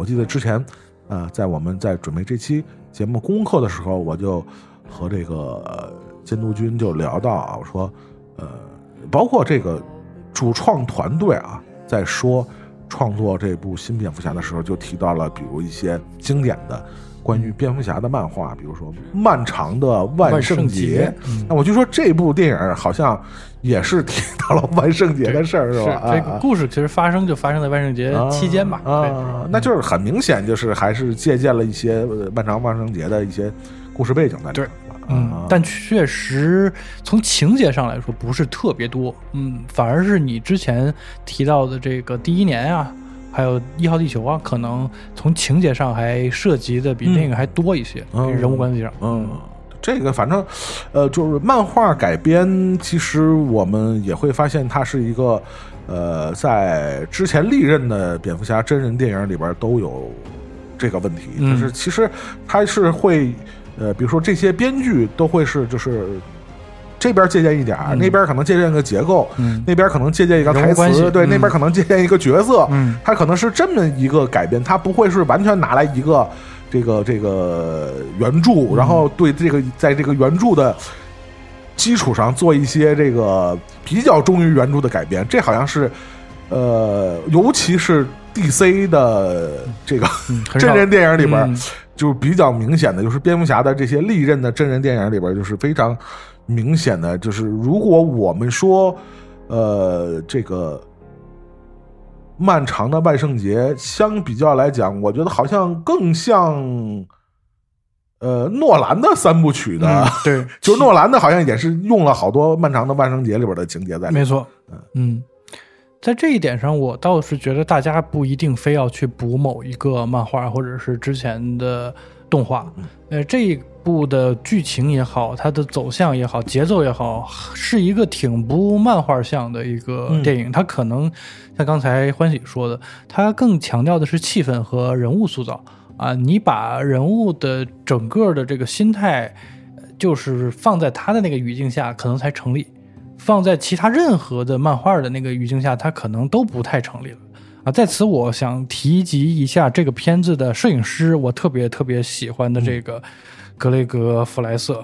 我记得之前，呃，在我们在准备这期节目功课的时候，我就和这个监督君就聊到啊，我说，呃，包括这个主创团队啊，在说创作这部新蝙蝠侠的时候，就提到了比如一些经典的。关于蝙蝠侠的漫画，比如说《漫长的万圣节》，那我就说这部电影好像也是提到了万圣节的事儿，是吧？这个故事其实发生就发生在万圣节期间吧？啊，那就是很明显，就是还是借鉴了一些《漫长万圣节》的一些故事背景在里面。嗯，但确实从情节上来说不是特别多。嗯，反而是你之前提到的这个第一年啊。还有一号地球啊，可能从情节上还涉及的比那个还多一些，人物关系上。嗯，这个反正，呃，就是漫画改编，其实我们也会发现，它是一个，呃，在之前历任的蝙蝠侠真人电影里边都有这个问题，就是其实它是会，呃，比如说这些编剧都会是就是。这边借鉴一点那边可能借鉴个结构，那边可能借鉴一个台词，对，那边可能借鉴一个角色，它可能是这么一个改编，它不会是完全拿来一个这个这个原著，然后对这个在这个原著的基础上做一些这个比较忠于原著的改编。这好像是呃，尤其是 DC 的这个真人电影里边，就比较明显的，就是蝙蝠侠的这些历任的真人电影里边，就是非常。明显的就是，如果我们说，呃，这个漫长的万圣节相比较来讲，我觉得好像更像，呃，诺兰的三部曲的，对，就诺兰的好像也是用了好多漫长的万圣节里边的情节在里。没错，嗯，在这一点上，我倒是觉得大家不一定非要去补某一个漫画或者是之前的动画，呃，这一。部的剧情也好，它的走向也好，节奏也好，是一个挺不漫画像的一个电影。它可能像刚才欢喜说的，它更强调的是气氛和人物塑造啊。你把人物的整个的这个心态，就是放在他的那个语境下，可能才成立；放在其他任何的漫画的那个语境下，它可能都不太成立了啊。在此，我想提及一下这个片子的摄影师，我特别特别喜欢的这个。格雷格·弗莱瑟，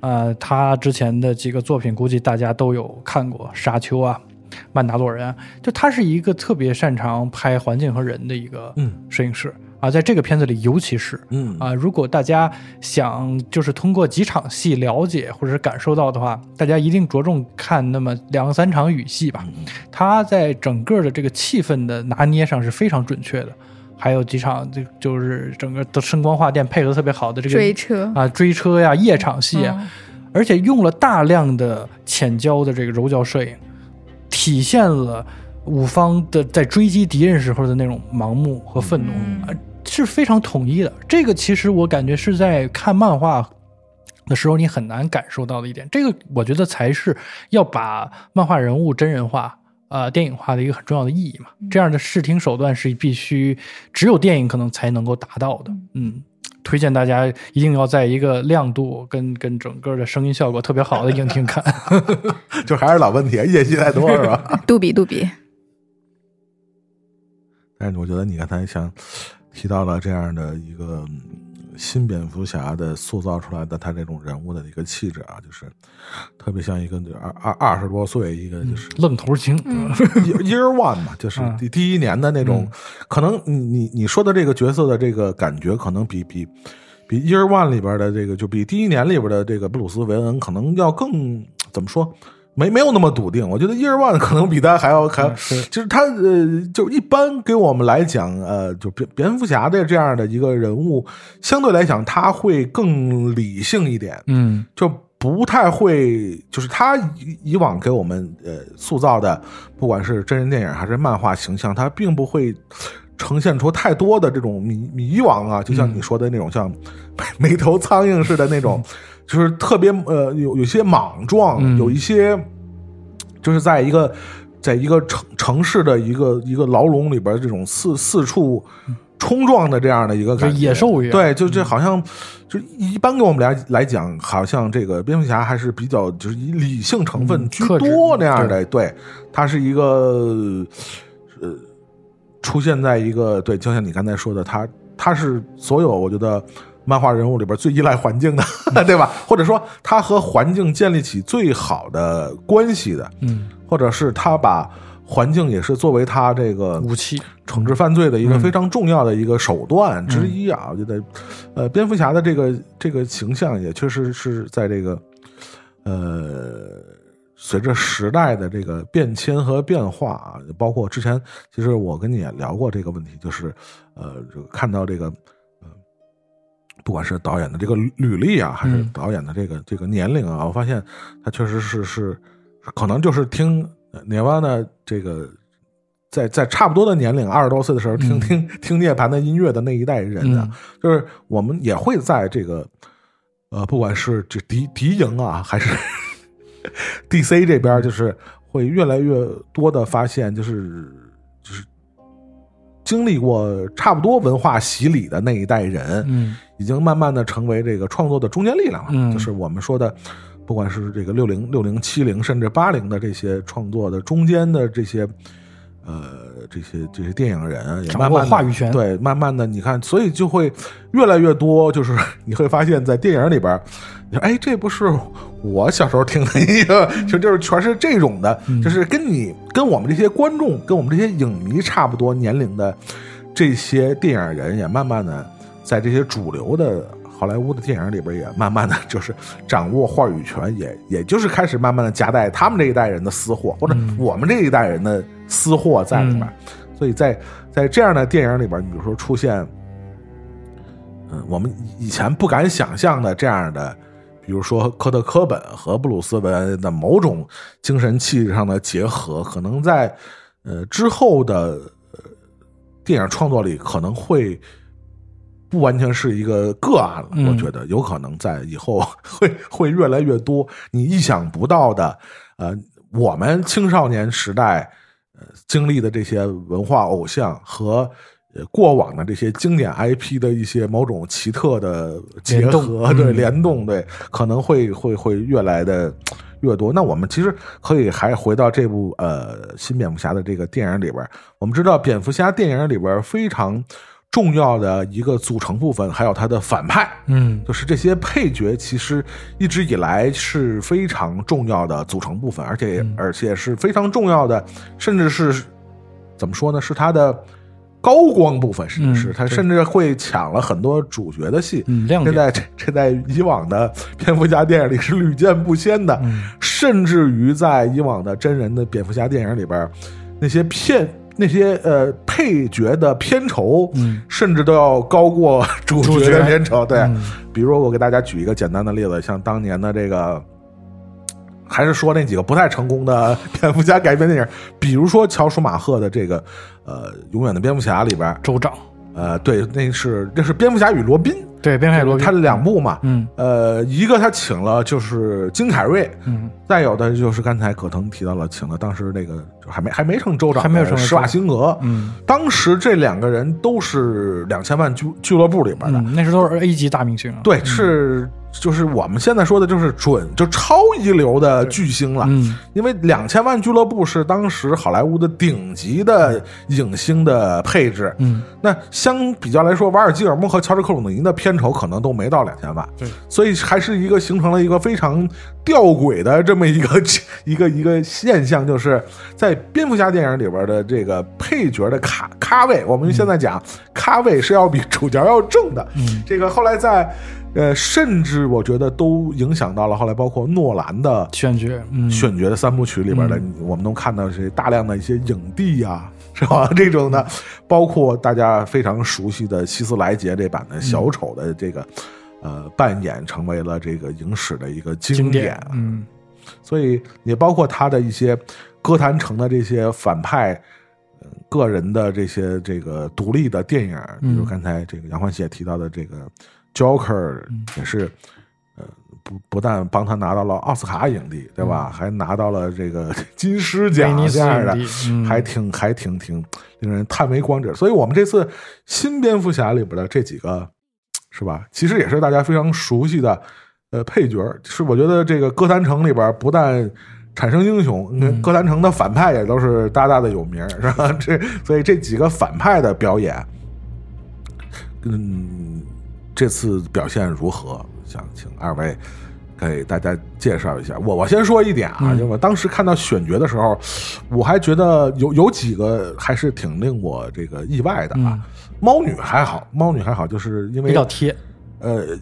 呃，他之前的几个作品估计大家都有看过，《沙丘》啊，《曼达洛人》，就他是一个特别擅长拍环境和人的一个摄影师啊，在这个片子里尤其是，嗯。啊，如果大家想就是通过几场戏了解或者是感受到的话，大家一定着重看那么两三场雨戏吧，他在整个的这个气氛的拿捏上是非常准确的。还有几场，就就是整个的声光画电配合特别好的这个追车啊，追车呀，夜场戏啊，而且用了大量的浅焦的这个柔焦摄影，体现了五方的在追击敌人时候的那种盲目和愤怒啊，是非常统一的。这个其实我感觉是在看漫画的时候你很难感受到的一点，这个我觉得才是要把漫画人物真人化。呃，电影化的一个很重要的意义嘛，这样的视听手段是必须只有电影可能才能够达到的。嗯，推荐大家一定要在一个亮度跟跟整个的声音效果特别好的影厅看。就还是老问题，夜戏太多是吧？杜比，杜比。但是我觉得你刚才像提到了这样的一个。新蝙蝠侠的塑造出来的他这种人物的一个气质啊，就是特别像一个二二二十多岁一个就是愣头青，year one 嘛，就是第第一年的那种。可能你你你说的这个角色的这个感觉，可能比比比 year one 里边的这个，就比第一年里边的这个布鲁斯韦恩可能要更怎么说？没没有那么笃定，我觉得伊尔万可能比他还要还，就是。他呃，就一般给我们来讲，呃，就蝙蝙蝠侠的这样的一个人物，相对来讲他会更理性一点，嗯，就不太会，就是他以以往给我们呃塑造的，不管是真人电影还是漫画形象，他并不会呈现出太多的这种迷迷惘啊，就像你说的那种像 没头苍蝇似的那种。就是特别呃有有些莽撞，有一些就是在一个在一个城城市的一个一个牢笼里边，这种四四处冲撞的这样的一个感觉，野兽一样。对，就这好像就一般给我们来来讲，好像这个蝙蝠侠还是比较就是以理性成分居多那样的。对，他是一个呃。出现在一个对，就像你刚才说的，他他是所有我觉得漫画人物里边最依赖环境的，对吧？或者说他和环境建立起最好的关系的，嗯，或者是他把环境也是作为他这个武器，惩治犯罪的一个非常重要的一个手段之一啊！我觉得，呃，蝙蝠侠的这个这个形象也确实是在这个，呃，随着时代的这个变迁和变化啊，包括之前其实我跟你也聊过这个问题，就是呃，这个看到这个，呃，不管是导演的这个履历啊，还是导演的这个这个年龄啊，我发现他确实是是可能就是听。涅瓦呢？这个在在差不多的年龄，二十多岁的时候，听听听涅槃的音乐的那一代人啊，就是我们也会在这个呃，不管是这敌敌营啊，还是 DC 这边，就是会越来越多的发现，就是经历过差不多文化洗礼的那一代人，嗯，已经慢慢的成为这个创作的中坚力量了，嗯，就是我们说的。不管是这个六零、六零、七零，甚至八零的这些创作的中间的这些，呃，这些这些电影人也慢慢话语权，对，慢慢的你看，所以就会越来越多，就是你会发现在电影里边，你说哎，这不是我小时候听的一个，就就是全是这种的，就是跟你跟我们这些观众、跟我们这些影迷差不多年龄的这些电影人，也慢慢的在这些主流的。好莱坞的电影里边也慢慢的就是掌握话语权，也也就是开始慢慢的夹带他们这一代人的私货，或者我们这一代人的私货在里边。所以在在这样的电影里边，你比如说出现，嗯，我们以前不敢想象的这样的，比如说科特·科本和布鲁斯·韦恩的某种精神气质上的结合，可能在呃之后的电影创作里可能会。不完全是一个个案了，我觉得有可能在以后会 会越来越多你意想不到的，呃，我们青少年时代呃经历的这些文化偶像和过往的这些经典 IP 的一些某种奇特的结合，对联动，对，可能会会会越来的 越多。那我们其实可以还回到这部呃新蝙蝠侠的这个电影里边，我们知道蝙蝠侠电影里边非常。重要的一个组成部分，还有他的反派，嗯，就是这些配角，其实一直以来是非常重要的组成部分，而且而且是非常重要的，甚至是怎么说呢？是他的高光部分，是是，他甚至会抢了很多主角的戏。嗯，这在这这在以往的蝙蝠侠电影里是屡见不鲜的，甚至于在以往的真人的蝙蝠侠电影里边，那些片。那些呃配角的片酬，甚至都要高过 主角的片酬。对，比如我给大家举一个简单的例子，像当年的这个，还是说那几个不太成功的蝙蝠侠改编电影，比如说乔舒马赫的这个呃《永远的蝙蝠侠》里边，州长。呃，对，那是那是蝙蝠侠与罗宾，对，蝙蝠侠罗宾，他的两部嘛，嗯，呃，一个他请了就是金凯瑞，嗯，再有的就是刚才葛腾提到了，请了当时那个还没还没成州长，还没有成施瓦辛格，嗯，当时这两个人都是两千万俱俱乐部里边的，那时候都是 A 级大明星，对，是。就是我们现在说的，就是准就超一流的巨星了。嗯，因为两千万俱乐部是当时好莱坞的顶级的影星的配置。嗯，那相比较来说，瓦尔基尔莫和乔治克鲁尼的片酬可能都没到两千万。对，所以还是一个形成了一个非常吊诡的这么一个 一个一个现象，就是在蝙蝠侠电影里边的这个配角的卡咖位，我们现在讲咖位是要比主角要正的。嗯，这个后来在。呃，甚至我觉得都影响到了后来，包括诺兰的选角，选角的三部曲里边的，我们能看到是大量的一些影帝啊，是吧？这种的，包括大家非常熟悉的希斯莱杰这版的小丑的这个呃扮演，成为了这个影史的一个经典。嗯，所以也包括他的一些歌坛城的这些反派个人的这些这个独立的电影，比如刚才这个杨欢喜也提到的这个。Joker 也是，呃，不不但帮他拿到了奥斯卡影帝，对吧？还拿到了这个 金狮奖这样的，还挺还挺挺令人叹为观止。所以，我们这次新蝙蝠侠里边的这几个，是吧？其实也是大家非常熟悉的，呃，配角。是我觉得这个哥谭城里边不但产生英雄，跟歌坛城的反派也都是大大的有名，是吧？这所以这几个反派的表演，嗯，这次表现如何？想请二位给大家介绍一下。我我先说一点啊，就我当时看到选角的时候，我还觉得有有几个还是挺令我这个意外的啊。猫女还好，猫女还好，就是因为比较贴，呃。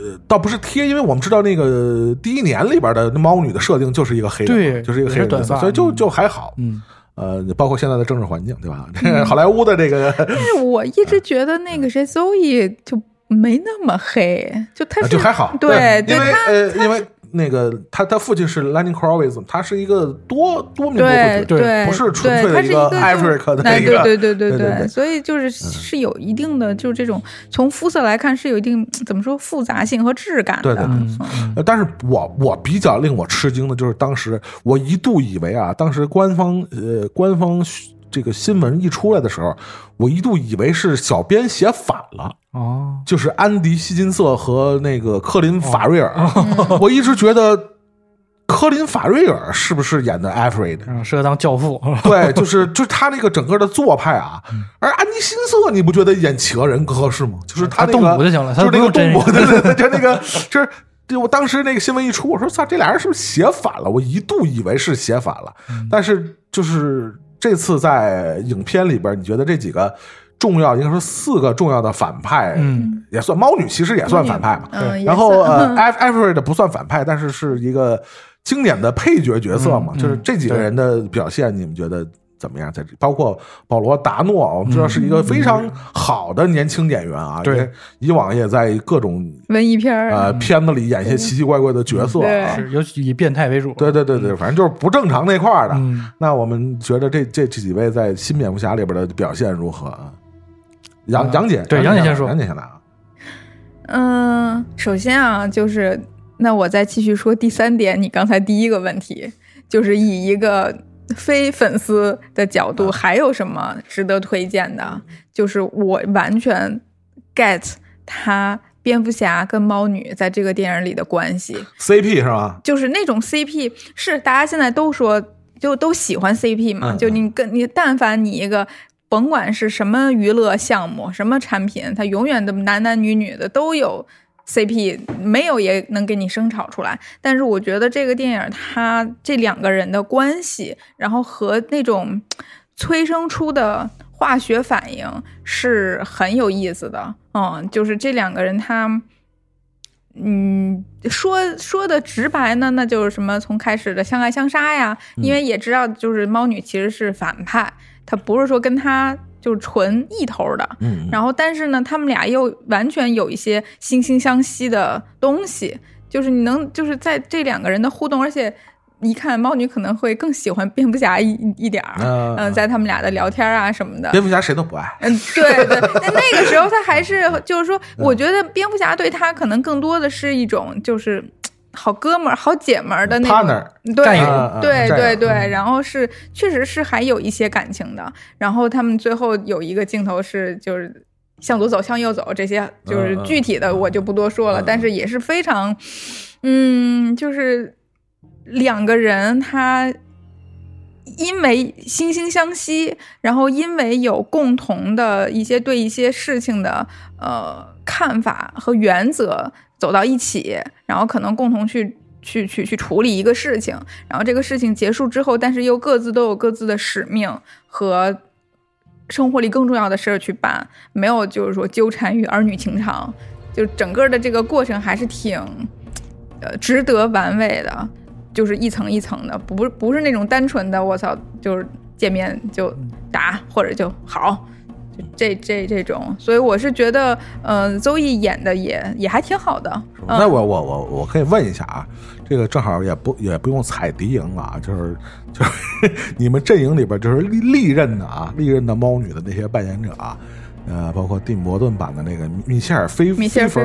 呃，倒不是贴，因为我们知道那个第一年里边的猫女的设定就是一个黑人，就是一个黑人，所以就就还好。嗯，呃，包括现在的政治环境，对吧？好莱坞的这个，但是我一直觉得那个谁，Zoe 就没那么黑，就他就还好，对，因为呃，因为。那个他他父亲是 Lenny Kravitz，他是一个多多民族对对，不是纯粹的一个 Africa 的一个，对对对对对，所以就是是有一定的，就是这种从肤色来看是有一定怎么说复杂性和质感的。对对，但是我我比较令我吃惊的就是当时我一度以为啊，当时官方呃官方。这个新闻一出来的时候，我一度以为是小编写反了哦，就是安迪·希金瑟和那个科林·法瑞尔。我一直觉得科林·法瑞尔是不是演的艾弗瑞的？适合当教父。对，就是就是他那个整个的做派啊。而安迪·辛瑟，你不觉得演企鹅人合适吗？就是他动捕就行了，就是那个动捕的，就那个就是。就我当时那个新闻一出，我说操，这俩人是不是写反了？我一度以为是写反了，但是就是。这次在影片里边，你觉得这几个重要，应该说四个重要的反派，嗯，也算猫女，其实也算反派嘛。嗯，然后呃，艾艾弗瑞的不算反派，但是是一个经典的配角角色嘛。就是这几个人的表现，你们觉得？怎么样？在这包括保罗·达诺，我们知道是一个非常好的年轻演员啊。对，以往也在各种文艺片呃片子里演一些奇奇怪怪的角色啊，尤其以变态为主。对对对对，反正就是不正常那块的。那我们觉得这这这几位在新蝙蝠侠里边的表现如何啊？杨杨姐，对杨姐先说，杨姐先来啊。嗯，首先啊，就是那我再继续说第三点，你刚才第一个问题就是以一个。非粉丝的角度，还有什么值得推荐的？就是我完全 get 他蝙蝠侠跟猫女在这个电影里的关系，CP 是吧？就是那种 CP，是大家现在都说就都喜欢 CP 嘛？就你跟你但凡你一个，甭管是什么娱乐项目、什么产品，它永远的男男女女的都有。CP 没有也能给你生炒出来，但是我觉得这个电影它这两个人的关系，然后和那种催生出的化学反应是很有意思的。嗯，就是这两个人他，嗯，说说的直白呢，那就是什么从开始的相爱相杀呀，因为也知道就是猫女其实是反派，她不是说跟他。就是纯一头的，嗯，然后但是呢，他们俩又完全有一些惺惺相惜的东西，就是你能就是在这两个人的互动，而且一看猫女可能会更喜欢蝙蝠侠一一点儿，嗯，在他们俩的聊天啊什么的，蝙蝠侠谁都不爱，嗯，对对，但那个时候他还是就是说，我觉得蝙蝠侠对他可能更多的是一种就是。好哥们儿、好姐们儿的那种，对对对对，然后是确实是还有一些感情的。然后他们最后有一个镜头是就是向左走、向右走，这些就是具体的我就不多说了。但是也是非常，嗯，就是两个人他因为惺惺相惜，然后因为有共同的一些对一些事情的呃看法和原则。走到一起，然后可能共同去去去去处理一个事情，然后这个事情结束之后，但是又各自都有各自的使命和生活里更重要的事儿去办，没有就是说纠缠于儿女情长，就整个的这个过程还是挺呃值得玩味的，就是一层一层的，不不是那种单纯的我操，就是见面就打或者就好。这这这种，所以我是觉得，嗯，邹毅演的也也还挺好的。那我我我我可以问一下啊，这个正好也不也不用踩敌营啊，就是就是 你们阵营里边就是历历任的啊，历任的猫女的那些扮演者啊，呃，包括蒂姆伯顿版的那个米歇尔菲菲菲菲菲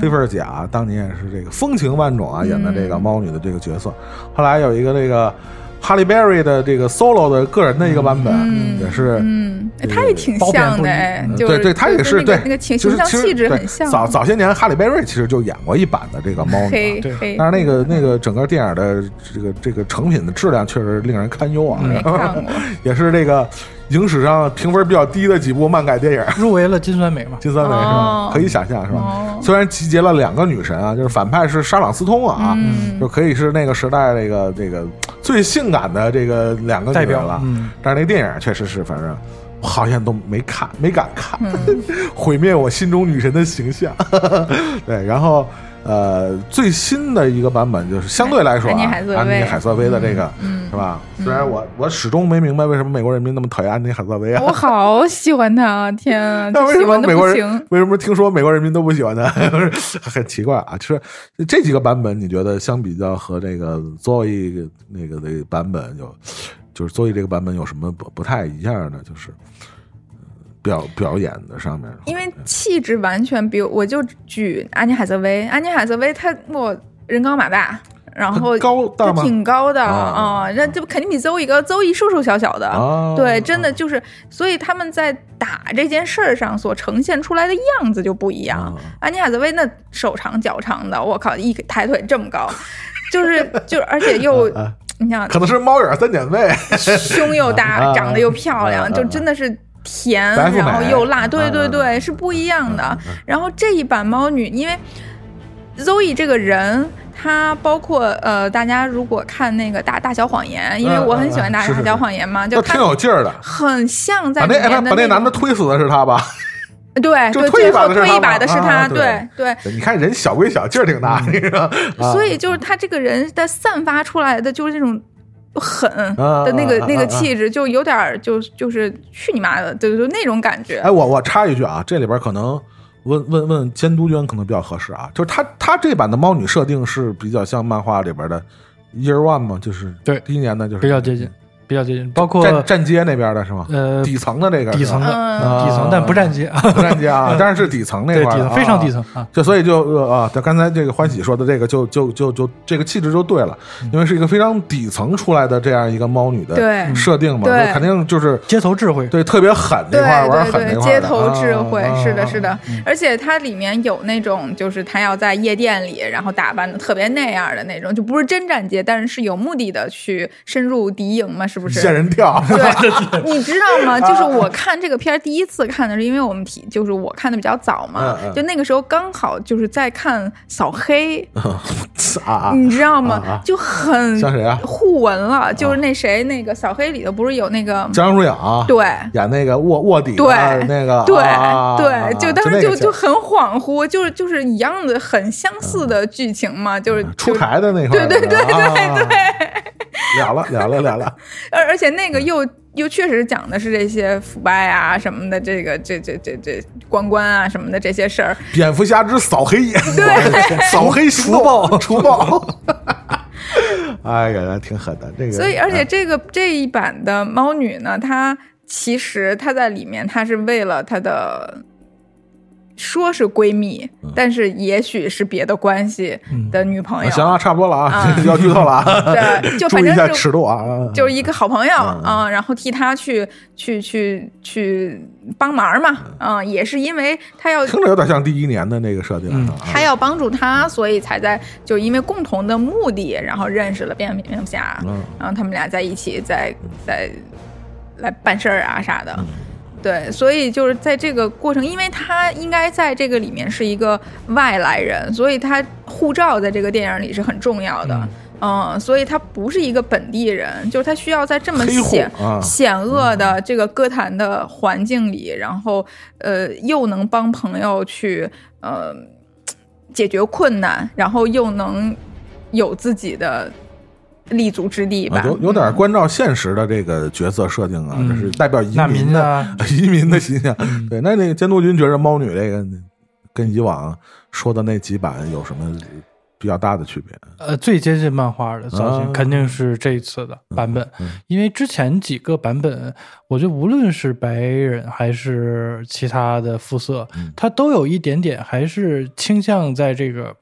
菲佛姐啊，当年也是这个风情万种啊，演的这个猫女的这个角色，后来有一个那个。哈利·贝瑞的这个 solo 的个人的一个版本，也是，嗯，他也挺像的，哎，对对，他也是对那个形形象气质很像。早早些年，哈利·贝瑞其实就演过一版的这个猫女，对，但是那个那个整个电影的这个这个成品的质量确实令人堪忧啊，也是这个。影史上评分比较低的几部漫改电影，入围了金酸梅嘛？金酸梅是吧？可以想象是吧？虽然集结了两个女神啊，就是反派是沙朗斯通啊，就可以是那个时代那个这个最性感的这个两个代表了。但是那电影确实是，反正好像都没看，没敢看，毁灭我心中女神的形象。对，然后。呃，最新的一个版本就是相对来说，安妮海瑟薇的这个，是吧？虽然我我始终没明白为什么美国人民那么讨厌安妮海瑟薇啊，我好喜欢她，天啊！那为什么美国人为什么听说美国人民都不喜欢她？很奇怪啊！就是这几个版本，你觉得相比较和这个 Zoe 那个的版本有，就是 Zoe 这个版本有什么不不太一样的？就是。表表演的上面，因为气质完全比我就举安妮海瑟薇，安妮海瑟薇她我人高马大，然后高大挺高的啊，那这不肯定比邹一高邹一瘦瘦小小的，对，真的就是，所以他们在打这件事儿上所呈现出来的样子就不一样。安妮海瑟薇那手长脚长的，我靠，一抬腿这么高，就是就而且又你想，可能是猫眼三姐妹，胸又大，长得又漂亮，就真的是。甜，然后又辣，对对对，是不一样的。然后这一版猫女，因为 Zoe 这个人，她包括呃，大家如果看那个大大小谎言，因为我很喜欢大大小谎言嘛，就挺有劲儿的，很像在里面的。把那男的推死的是他吧？对，就推一把的是他。对对，你看人小归小，劲儿挺大，你知道。所以就是他这个人的散发出来的就是那种。狠的那个那个气质，就有点就就是去你妈的，就就那种感觉。哎，我我插一句啊，这里边可能问问问监督娟可能比较合适啊，就是他他这版的猫女设定是比较像漫画里边的 Year One 吗？就是对第一年呢，就是比较接近。比较接近，包括站站街那边的是吗？呃，底层的那个，底层的，底层，但不站街，不站街啊，但是是底层那块，非常底层啊。就所以就啊，他刚才这个欢喜说的这个，就就就就这个气质就对了，因为是一个非常底层出来的这样一个猫女的设定嘛，肯定就是街头智慧，对，特别狠那块玩狠那块街头智慧是的，是的，而且它里面有那种就是他要在夜店里，然后打扮的特别那样的那种，就不是真站街，但是是有目的的去深入敌营嘛，是不是？吓人跳。对，你知道吗？就是我看这个片儿第一次看的是，因为我们提，就是我看的比较早嘛，就那个时候刚好就是在看扫黑，你知道吗？就很像谁啊？互文了，就是那谁，那个扫黑里头不是有那个张如影对，演那个卧卧底，对，那个对对，就当时就就很恍惚，就是就是一样的，很相似的剧情嘛，就是出台的那块，对对对对对。了了了了了了，而而且那个又又确实讲的是这些腐败啊什么的，这个这这这这关关啊什么的这些事儿。蝙蝠侠之扫黑，对，扫黑除暴除暴。哎呀，挺狠的这个。所以，而且这个这一版的猫女呢，她其实她在里面，她是为了她的。说是闺蜜，但是也许是别的关系的女朋友。行了，差不多了啊，要剧透了啊。对，就反正就尺度啊，就是一个好朋友啊，然后替他去去去去帮忙嘛，嗯，也是因为他要听着有点像第一年的那个设定，他要帮助他，所以才在就因为共同的目的，然后认识了蝙蝠侠，然后他们俩在一起，在在来办事儿啊啥的。对，所以就是在这个过程，因为他应该在这个里面是一个外来人，所以他护照在这个电影里是很重要的，嗯，所以他不是一个本地人，就是他需要在这么险险恶的这个歌坛的环境里，然后呃，又能帮朋友去呃解决困难，然后又能有自己的。立足之地吧，有有点关照现实的这个角色设定啊，这是代表移民的 移民的形象。对，那那个监督君觉得猫女这个跟以往说的那几版有什么比较大的区别？呃，最接近漫画的造型肯定是这一次的版本，因为之前几个版本，我觉得无论是白人还是其他的肤色，它都有一点点还是倾向在这个。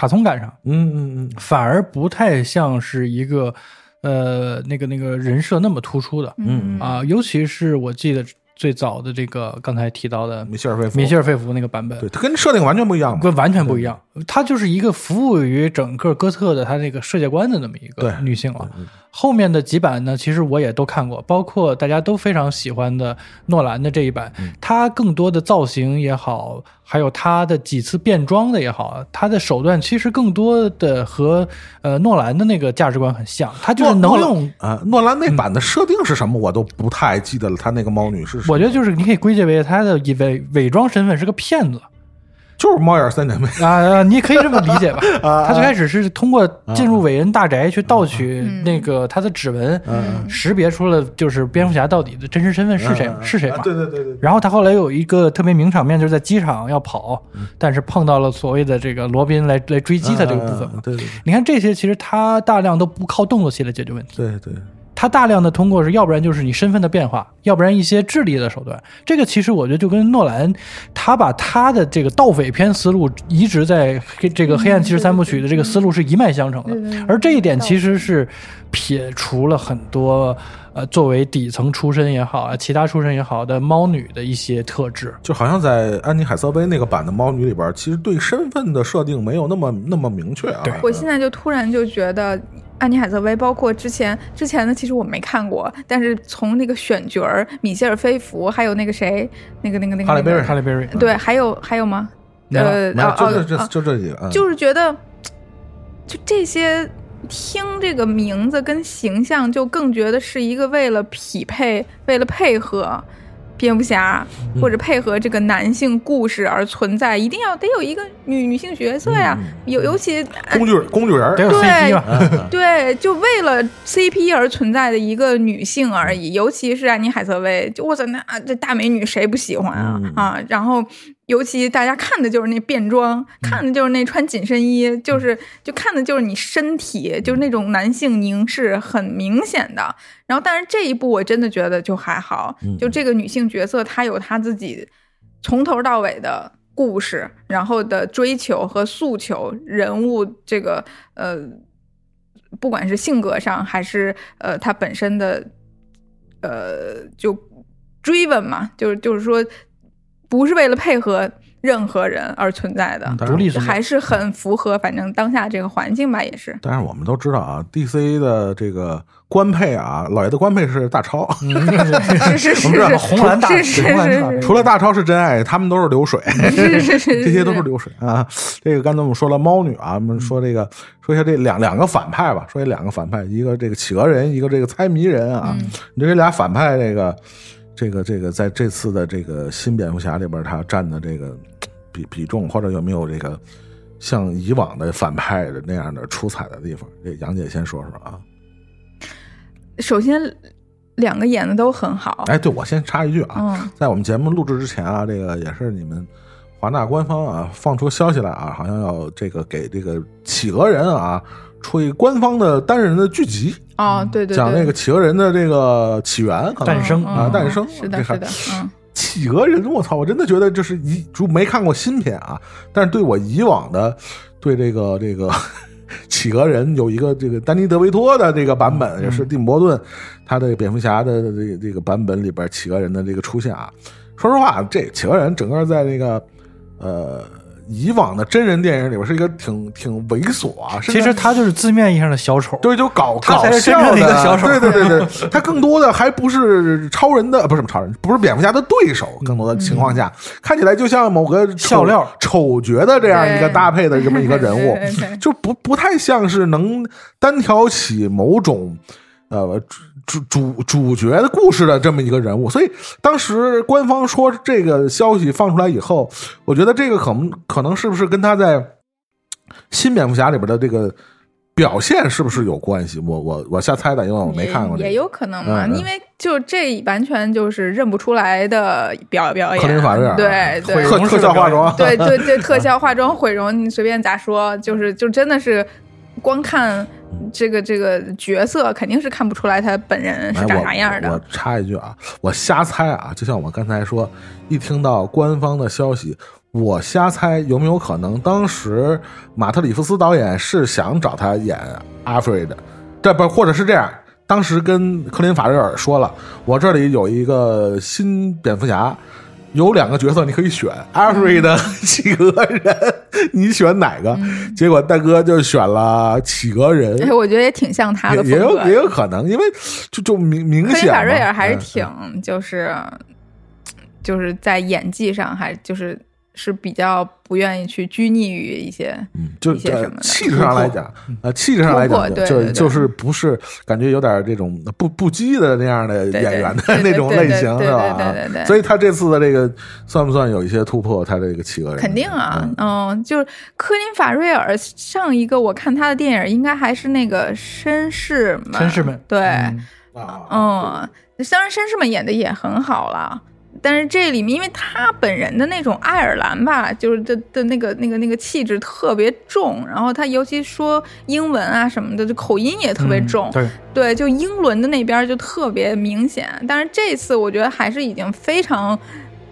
卡通感上，嗯嗯嗯，反而不太像是一个呃那个那个人设那么突出的，嗯啊，尤其是我记得。最早的这个刚才提到的米歇尔费米歇尔费弗那个版本，对，它跟设定完全不一样，跟完全不一样。它就是一个服务于整个哥特的它那个世界观的那么一个女性了。后面的几版呢，其实我也都看过，包括大家都非常喜欢的诺兰的这一版，它更多的造型也好，还有它的几次变装的也好，它的手段其实更多的和呃诺兰的那个价值观很像，它就是能用啊。诺兰那版的设定是什么，我都不太记得了。他那个猫女是，我觉得就是你可以归结为他的以伪伪装身份是个骗子。就是猫眼三姐妹啊，你可以这么理解吧？他最开始是通过进入伟人大宅去盗取那个他的指纹，识别出了就是蝙蝠侠到底的真实身份是谁是谁嘛？对对对对。然后他后来有一个特别名场面，就是在机场要跑，但是碰到了所谓的这个罗宾来来追击他这个部分嘛？对对。你看这些，其实他大量都不靠动作戏来解决问题。对对。他大量的通过是，要不然就是你身份的变化，要不然一些智力的手段。这个其实我觉得就跟诺兰，他把他的这个盗匪片思路移植在黑这个黑暗骑士三部曲的这个思路是一脉相承的。而这一点其实是撇除了很多呃作为底层出身也好啊，其他出身也好的猫女的一些特质。就好像在安妮海瑟薇那个版的猫女里边，其实对身份的设定没有那么那么明确啊。我现在就突然就觉得。安妮海瑟薇，包括之前之前呢，其实我没看过，但是从那个选角儿，米歇尔·菲弗，还有那个谁，那个那个那个哈利·贝瑞，哈利·贝瑞，对，还有还有吗？呃，就这就这几个，就是觉得，就这些听这个名字跟形象，就更觉得是一个为了匹配，为了配合。蝙蝠侠或者配合这个男性故事而存在，一定要得有一个女女性角色呀，尤尤其工具工具人，对 对，就为了 CP 而存在的一个女性而已。尤其是安妮海瑟薇，就我操，那这大美女谁不喜欢啊啊！然后。尤其大家看的就是那变装，看的就是那穿紧身衣，就是就看的就是你身体，就是那种男性凝视很明显的。然后，但是这一部我真的觉得就还好，就这个女性角色她有她自己从头到尾的故事，然后的追求和诉求，人物这个呃，不管是性格上还是呃她本身的呃就追问嘛，就是就是说。不是为了配合任何人而存在的，独立还是很符合反正当下这个环境吧，也是。但是我们都知道啊，DC 的这个官配啊，老爷的官配是大超，是是是，红蓝大，是是是，除了大超是真爱，他们都是流水，是是是，这些都是流水啊。这个刚才我们说了猫女啊，我们说这个说一下这两两个反派吧，说一两个反派，一个这个企鹅人，一个这个猜谜人啊，你这俩反派这个。这个这个在这次的这个新蝙蝠侠里边，他占的这个比比重，或者有没有这个像以往的反派的那样的出彩的地方？这杨姐先说说啊。首先，两个演的都很好。哎，对，我先插一句啊，在我们节目录制之前啊，这个也是你们华纳官方啊放出消息来啊，好像要这个给这个企鹅人啊。出一官方的单人的剧集啊，对对，讲那个企鹅人的这个起源、诞生。啊，诞生是的，是的，嗯，企鹅人，我操，我真的觉得就是一，就没看过新片啊，但是对我以往的对这个这个 企鹅人有一个这个丹尼德维托的这个版本，也是蒂姆伯顿他的蝙蝠侠的这这个版本里边企鹅人的这个出现啊，说实话，这企鹅人整个在那个呃。以往的真人电影里边是一个挺挺猥琐啊，其实他就是字面意义上的小丑，对，就搞搞笑的。一个小丑，对对对对，他更多的还不是超人的，不是超人，不是蝙蝠侠的对手，更多的情况下看起来就像某个笑料。丑角的这样一个搭配的这么一个人物，就不不太像是能单挑起某种呃。主主主角的故事的这么一个人物，所以当时官方说这个消息放出来以后，我觉得这个可能可能是不是跟他在新蝙蝠侠里边的这个表现是不是有关系？我我我瞎猜的，因为我没看过。也有可能嘛，因为就这完全就是认不出来的表表演。克林法瑞尔，对对，特特效化妆，对对对，特效化妆毁容，你随便咋说，就是就真的是光看。这个这个角色肯定是看不出来他本人是长啥样的。我插一句啊，我瞎猜啊，就像我刚才说，一听到官方的消息，我瞎猜有没有可能，当时马特里夫斯导演是想找他演阿弗瑞的，这不或者是这样，当时跟克林法瑞尔说了，我这里有一个新蝙蝠侠。有两个角色你可以选，阿瑞的企鹅人，你选哪个？结果大哥就选了企鹅人。哎，我觉得也挺像他的，也有也有可能，因为就就明明显，法瑞尔还是挺就是就是在演技上还就是。是比较不愿意去拘泥于一些，嗯，就气质上来讲，呃，气质上来讲，就就是不是感觉有点这种不不羁的那样的演员的那种类型，是吧？对对对。所以他这次的这个算不算有一些突破？他这个企鹅人肯定啊，嗯，就是科林法瑞尔上一个我看他的电影应该还是那个绅士们，绅士们，对，嗯，虽然绅士们演的也很好了。但是这里面，因为他本人的那种爱尔兰吧，就是的的那个那个那个气质特别重，然后他尤其说英文啊什么的，就口音也特别重，对对，就英伦的那边就特别明显。但是这次我觉得还是已经非常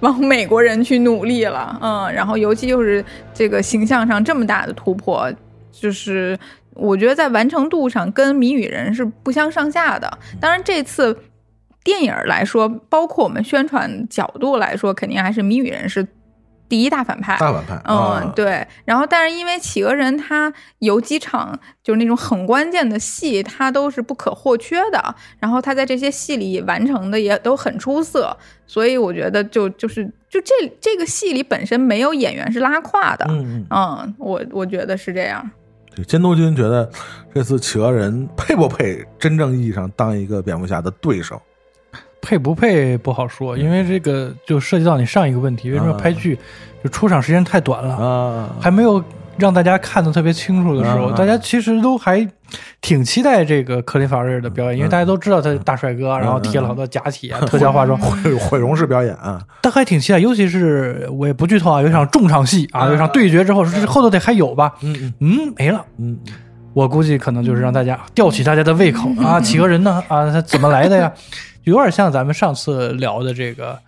往美国人去努力了，嗯，然后尤其就是这个形象上这么大的突破，就是我觉得在完成度上跟谜语人是不相上下的。当然这次。电影来说，包括我们宣传角度来说，肯定还是谜语人是第一大反派。大反派，嗯，对。然后，但是因为企鹅人他有几场就是那种很关键的戏，他都是不可或缺的。然后他在这些戏里完成的也都很出色，所以我觉得就就是就这这个戏里本身没有演员是拉胯的。嗯嗯，我我觉得是这样。对，监督君觉得这次企鹅人配不配真正意义上当一个蝙蝠侠的对手？配不配不好说，因为这个就涉及到你上一个问题，为什么拍剧就出场时间太短了，啊还没有让大家看的特别清楚的时候，大家其实都还挺期待这个克林法瑞尔的表演，因为大家都知道他大帅哥，然后贴了好多假体啊、特效化妆、毁毁容式表演啊，都还挺期待。尤其是我也不剧透啊，有一场重场戏啊，有一场对决之后，后头得还有吧？嗯嗯，没了。嗯，我估计可能就是让大家吊起大家的胃口啊，企鹅人呢？啊，他怎么来的呀？有点像咱们上次聊的这个，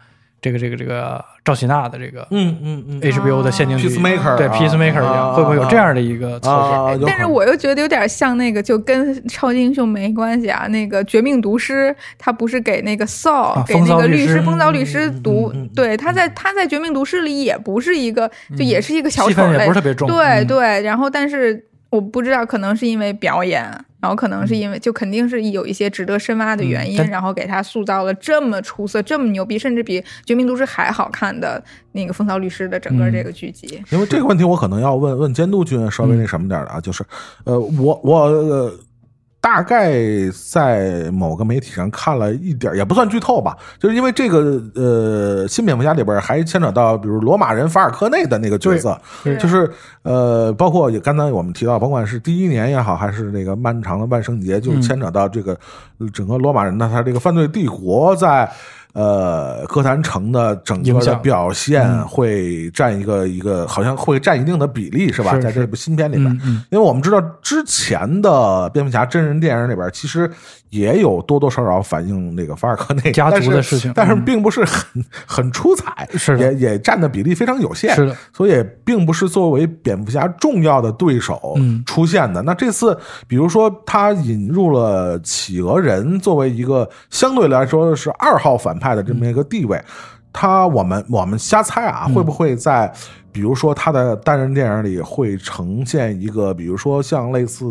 这个这个这个赵喜娜的这个，嗯嗯嗯，HBO 的限定剧，Peacemaker，对 Peacemaker 一样，会不会有这样的一个操作？但是我又觉得有点像那个，就跟超级英雄没关系啊。那个绝命毒师，他不是给那个 Saw 给那个律师风骚律师读，对，他在他在绝命毒师里也不是一个，就也是一个小丑类，不是特别重，对对。然后，但是我不知道，可能是因为表演。然后可能是因为，就肯定是有一些值得深挖的原因，然后给他塑造了这么出色、这么牛逼，甚至比《绝命毒师》还好看的那个《风骚律师》的整个这个剧集。因为这个问题，我可能要问问监督君稍微那什么点的啊，就是，呃，我我。大概在某个媒体上看了一点，也不算剧透吧，就是因为这个呃，新蝙蝠侠里边还牵扯到，比如罗马人法尔科内的那个角色，就是呃，包括也刚才我们提到，甭管是第一年也好，还是那个漫长的万圣节，就牵扯到这个整个罗马人的他这个犯罪帝国在。呃，歌坛城的整个的表现会占一个一个，好像会占一定的比例，是吧？在这部新片里面，因为我们知道之前的蝙蝠侠真人电影里边，其实。也有多多少少反映那个法尔科内家族的事情，但是并不是很很出彩，是也也占的比例非常有限，是的，所以并不是作为蝙蝠侠重要的对手出现的。那这次，比如说他引入了企鹅人作为一个相对来说是二号反派的这么一个地位，他我们我们瞎猜啊，会不会在比如说他的单人电影里会呈现一个，比如说像类似。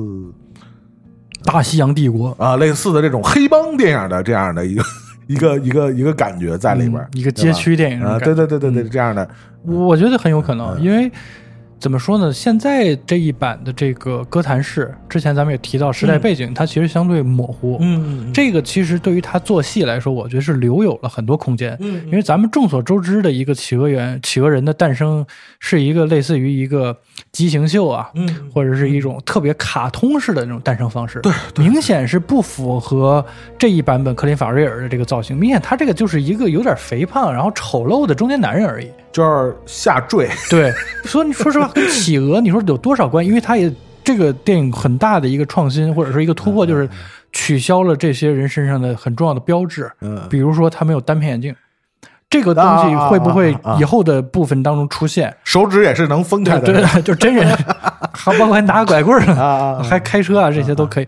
大西洋帝国。啊，类似的这种黑帮电影的这样的一个 一个一个一个感觉在里边，一个街区电影啊，对对对对对，这样的，我觉得很有可能，因为。怎么说呢？现在这一版的这个哥谭市，之前咱们也提到时代背景，它其实相对模糊。嗯，这个其实对于他做戏来说，我觉得是留有了很多空间。嗯，因为咱们众所周知的一个企鹅园、企鹅人的诞生，是一个类似于一个畸形秀啊，嗯，或者是一种特别卡通式的那种诞生方式。对，明显是不符合这一版本克林法瑞尔的这个造型。明显他这个就是一个有点肥胖，然后丑陋的中年男人而已。就是下坠，对，所以你说实话，跟企鹅你说有多少关？因为它也这个电影很大的一个创新或者说一个突破，就是取消了这些人身上的很重要的标志，嗯，比如说他没有单片眼镜，这个东西会不会以后的部分当中出现？手指也是能分开的，对，就真人，还包括还拿拐棍儿啊，还开车啊，这些都可以。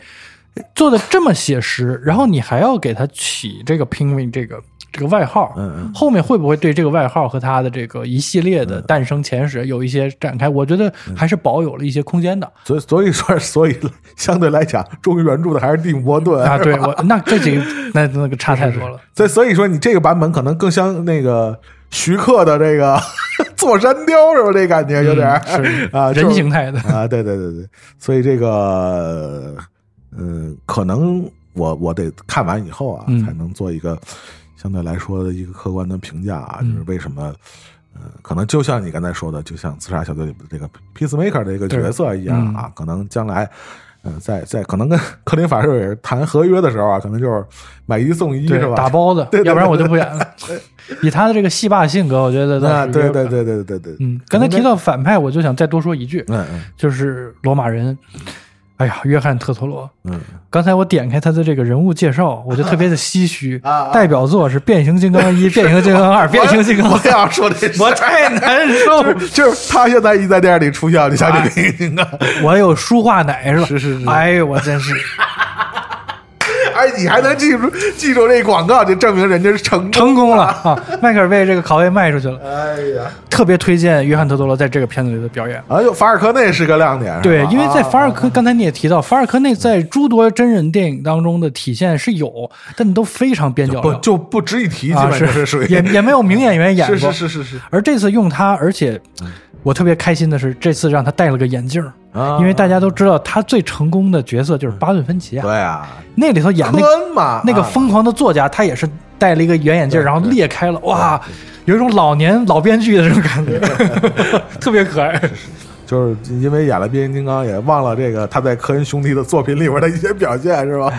做的这么写实，然后你还要给他起这个 Penguin 这个。这个外号，嗯嗯，后面会不会对这个外号和他的这个一系列的诞生前史有一些展开？我觉得还是保有了一些空间的。所以，所以说，所以相对来讲，忠于原著的还是蒂姆·波顿啊。对我，那这几个那那个差太多了。所以，所以说，你这个版本可能更像那个徐克的这个 坐山雕，是吧？这感觉有点是啊，人形态的啊。对对对对，所以这个，嗯，可能我我得看完以后啊，才能做一个。相对来说的一个客观的评价啊，就是为什么，嗯，可能就像你刚才说的，就像自杀小队里的这个 peacemaker 的一个角色一样啊，可能将来，嗯，在在可能跟克林法瑞尔谈合约的时候啊，可能就是买一送一是吧？打包的，要不然我就不演了。以他的这个戏霸性格，我觉得啊，对对对对对对，嗯，刚才提到反派，我就想再多说一句，嗯嗯，就是罗马人。哎呀，约翰特托罗。嗯，刚才我点开他的这个人物介绍，我就特别的唏嘘。代表作是《变形金刚一》《变形金刚二》《变形金刚》。我想说的，我太难受。就是他现在一在电影里出现，你想这变形金刚，我有舒化奶是吧？是是是。哎呦，我真是。哎，你还能记住记住这广告，就证明人家是成成功了 啊！迈克尔为这个拷贝卖出去了。哎呀，特别推荐约翰特多罗在这个片子里的表演。哎呦，法尔科内是个亮点。对，因为在法尔科，刚才你也提到，法尔科内在诸多真人电影当中的体现是有，但都非常边角料，就不值一提，基本是属于也也没有名演员演过。是是是是是。而这次用他，而且我特别开心的是，这次让他戴了个眼镜。啊，因为大家都知道他最成功的角色就是巴顿芬奇啊。对啊，那里头演那那个疯狂的作家，他也是戴了一个圆眼镜，然后裂开了，哇，有一种老年老编剧的这种感觉，特别可爱。就是因为演了变形金刚，也忘了这个他在科恩兄弟的作品里边的一些表现，是吧？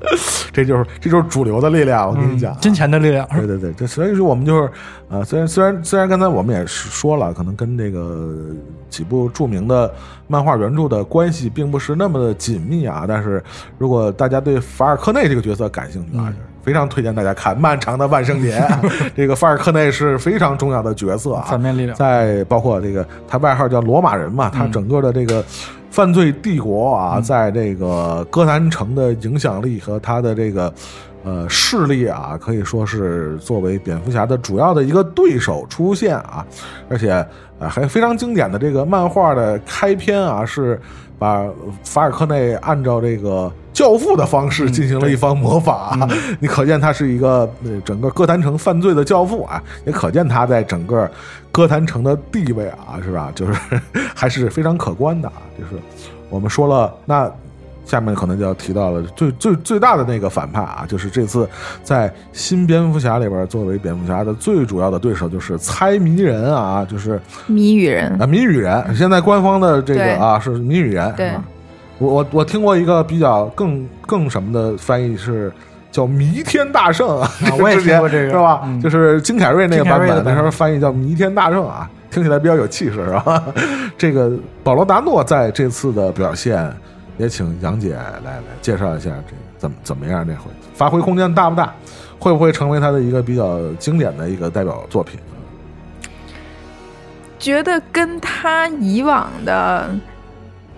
这就是这就是主流的力量，我跟你讲，金钱的力量。对对对，这所以说我们就是，呃，虽然虽然虽然刚才我们也说了，可能跟这个几部著名的漫画原著的关系并不是那么的紧密啊，但是如果大家对法尔科内这个角色感兴趣啊，非常推荐大家看《漫长的万圣节》。这个法尔克内是非常重要的角色啊，反面力量。在包括这个他外号叫罗马人嘛，他整个的这个。犯罪帝国啊，在这个哥谭城的影响力和他的这个呃势力啊，可以说是作为蝙蝠侠的主要的一个对手出现啊，而且啊还非常经典的这个漫画的开篇啊，是把法尔克内按照这个教父的方式进行了一番魔法，你可见他是一个整个哥谭城犯罪的教父啊，也可见他在整个。哥谭城的地位啊，是吧？就是 还是非常可观的啊。就是我们说了，那下面可能就要提到了最最最大的那个反派啊，就是这次在新蝙蝠侠里边作为蝙蝠侠的最主要的对手，就是猜谜人啊，就是谜语人啊，谜语人。现在官方的这个啊是谜语人。对，我我我听过一个比较更更什么的翻译是。叫弥天大圣啊！我也听过这个，是吧？就是金凯瑞那个版本，那时候翻译叫弥天大圣啊，听起来比较有气势，是吧？这个保罗达诺在这次的表现，也请杨姐来来介绍一下，这怎么怎么样？这回发挥空间大不大？会不会成为他的一个比较经典的一个代表作品？觉得跟他以往的。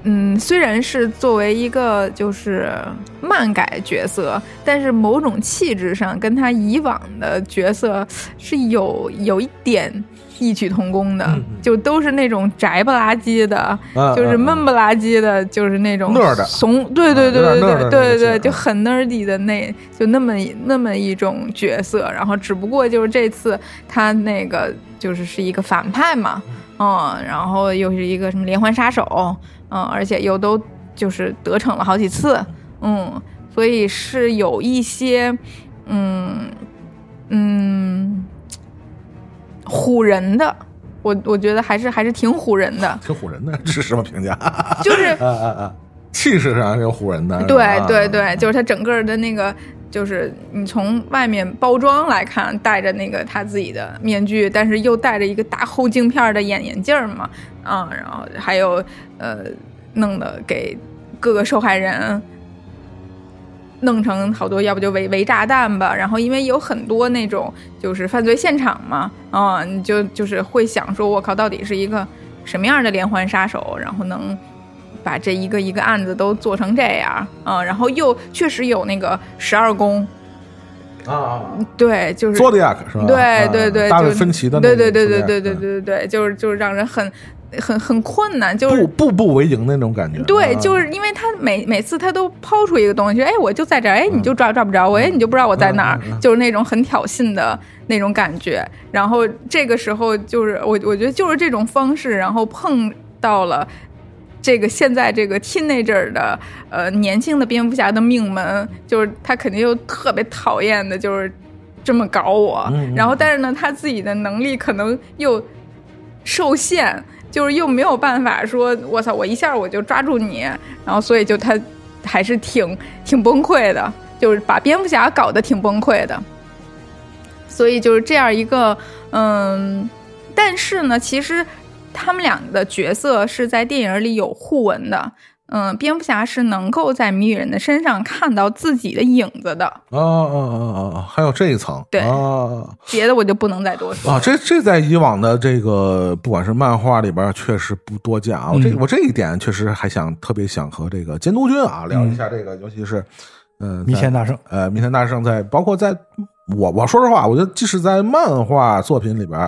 嗯，虽然是作为一个就是漫改角色，但是某种气质上跟他以往的角色是有有一点异曲同工的，就都是那种宅不拉几的，就是闷不拉几的，就是那种怂，对对对对对对对，就很 nerdy 的那就那么那么一种角色，然后只不过就是这次他那个就是是一个反派嘛，嗯，然后又是一个什么连环杀手。嗯，而且又都就是得逞了好几次，嗯，所以是有一些，嗯嗯，唬人的，我我觉得还是还是挺唬人的，挺唬人的 是什么评价？就是啊啊啊，气势上有唬人的，对对对，就是他整个的那个，就是你从外面包装来看，戴着那个他自己的面具，但是又戴着一个大厚镜片的眼眼镜嘛。啊，然后还有呃，弄的给各个受害人弄成好多，要不就围围炸弹吧。然后因为有很多那种就是犯罪现场嘛，啊，你就就是会想说，我靠，到底是一个什么样的连环杀手，然后能把这一个一个案子都做成这样，嗯，然后又确实有那个十二宫。啊，对，就是是吧？对对对，大卫芬奇的，对对对对对对对对对，就是就是让人很很很困难，就是步步为营那种感觉。对，就是因为他每每次他都抛出一个东西，哎，我就在这儿，哎，你就抓抓不着我，哎，你就不知道我在哪儿，就是那种很挑衅的那种感觉。然后这个时候，就是我我觉得就是这种方式，然后碰到了。这个现在这个 teenager 的呃年轻的蝙蝠侠的命门，就是他肯定又特别讨厌的，就是这么搞我。然后，但是呢，他自己的能力可能又受限，就是又没有办法说，我操，我一下我就抓住你。然后，所以就他还是挺挺崩溃的，就是把蝙蝠侠搞得挺崩溃的。所以就是这样一个嗯，但是呢，其实。他们俩的角色是在电影里有互文的，嗯，蝙蝠侠是能够在谜语人的身上看到自己的影子的。啊啊啊啊！还有这一层，对啊，别的我就不能再多说啊。这这在以往的这个不管是漫画里边，确实不多见啊。我这我这一点确实还想特别想和这个监督君啊聊一下这个，尤其是嗯，弥天大圣，呃，弥天大圣在包括在。我我说实话，我觉得即使在漫画作品里边，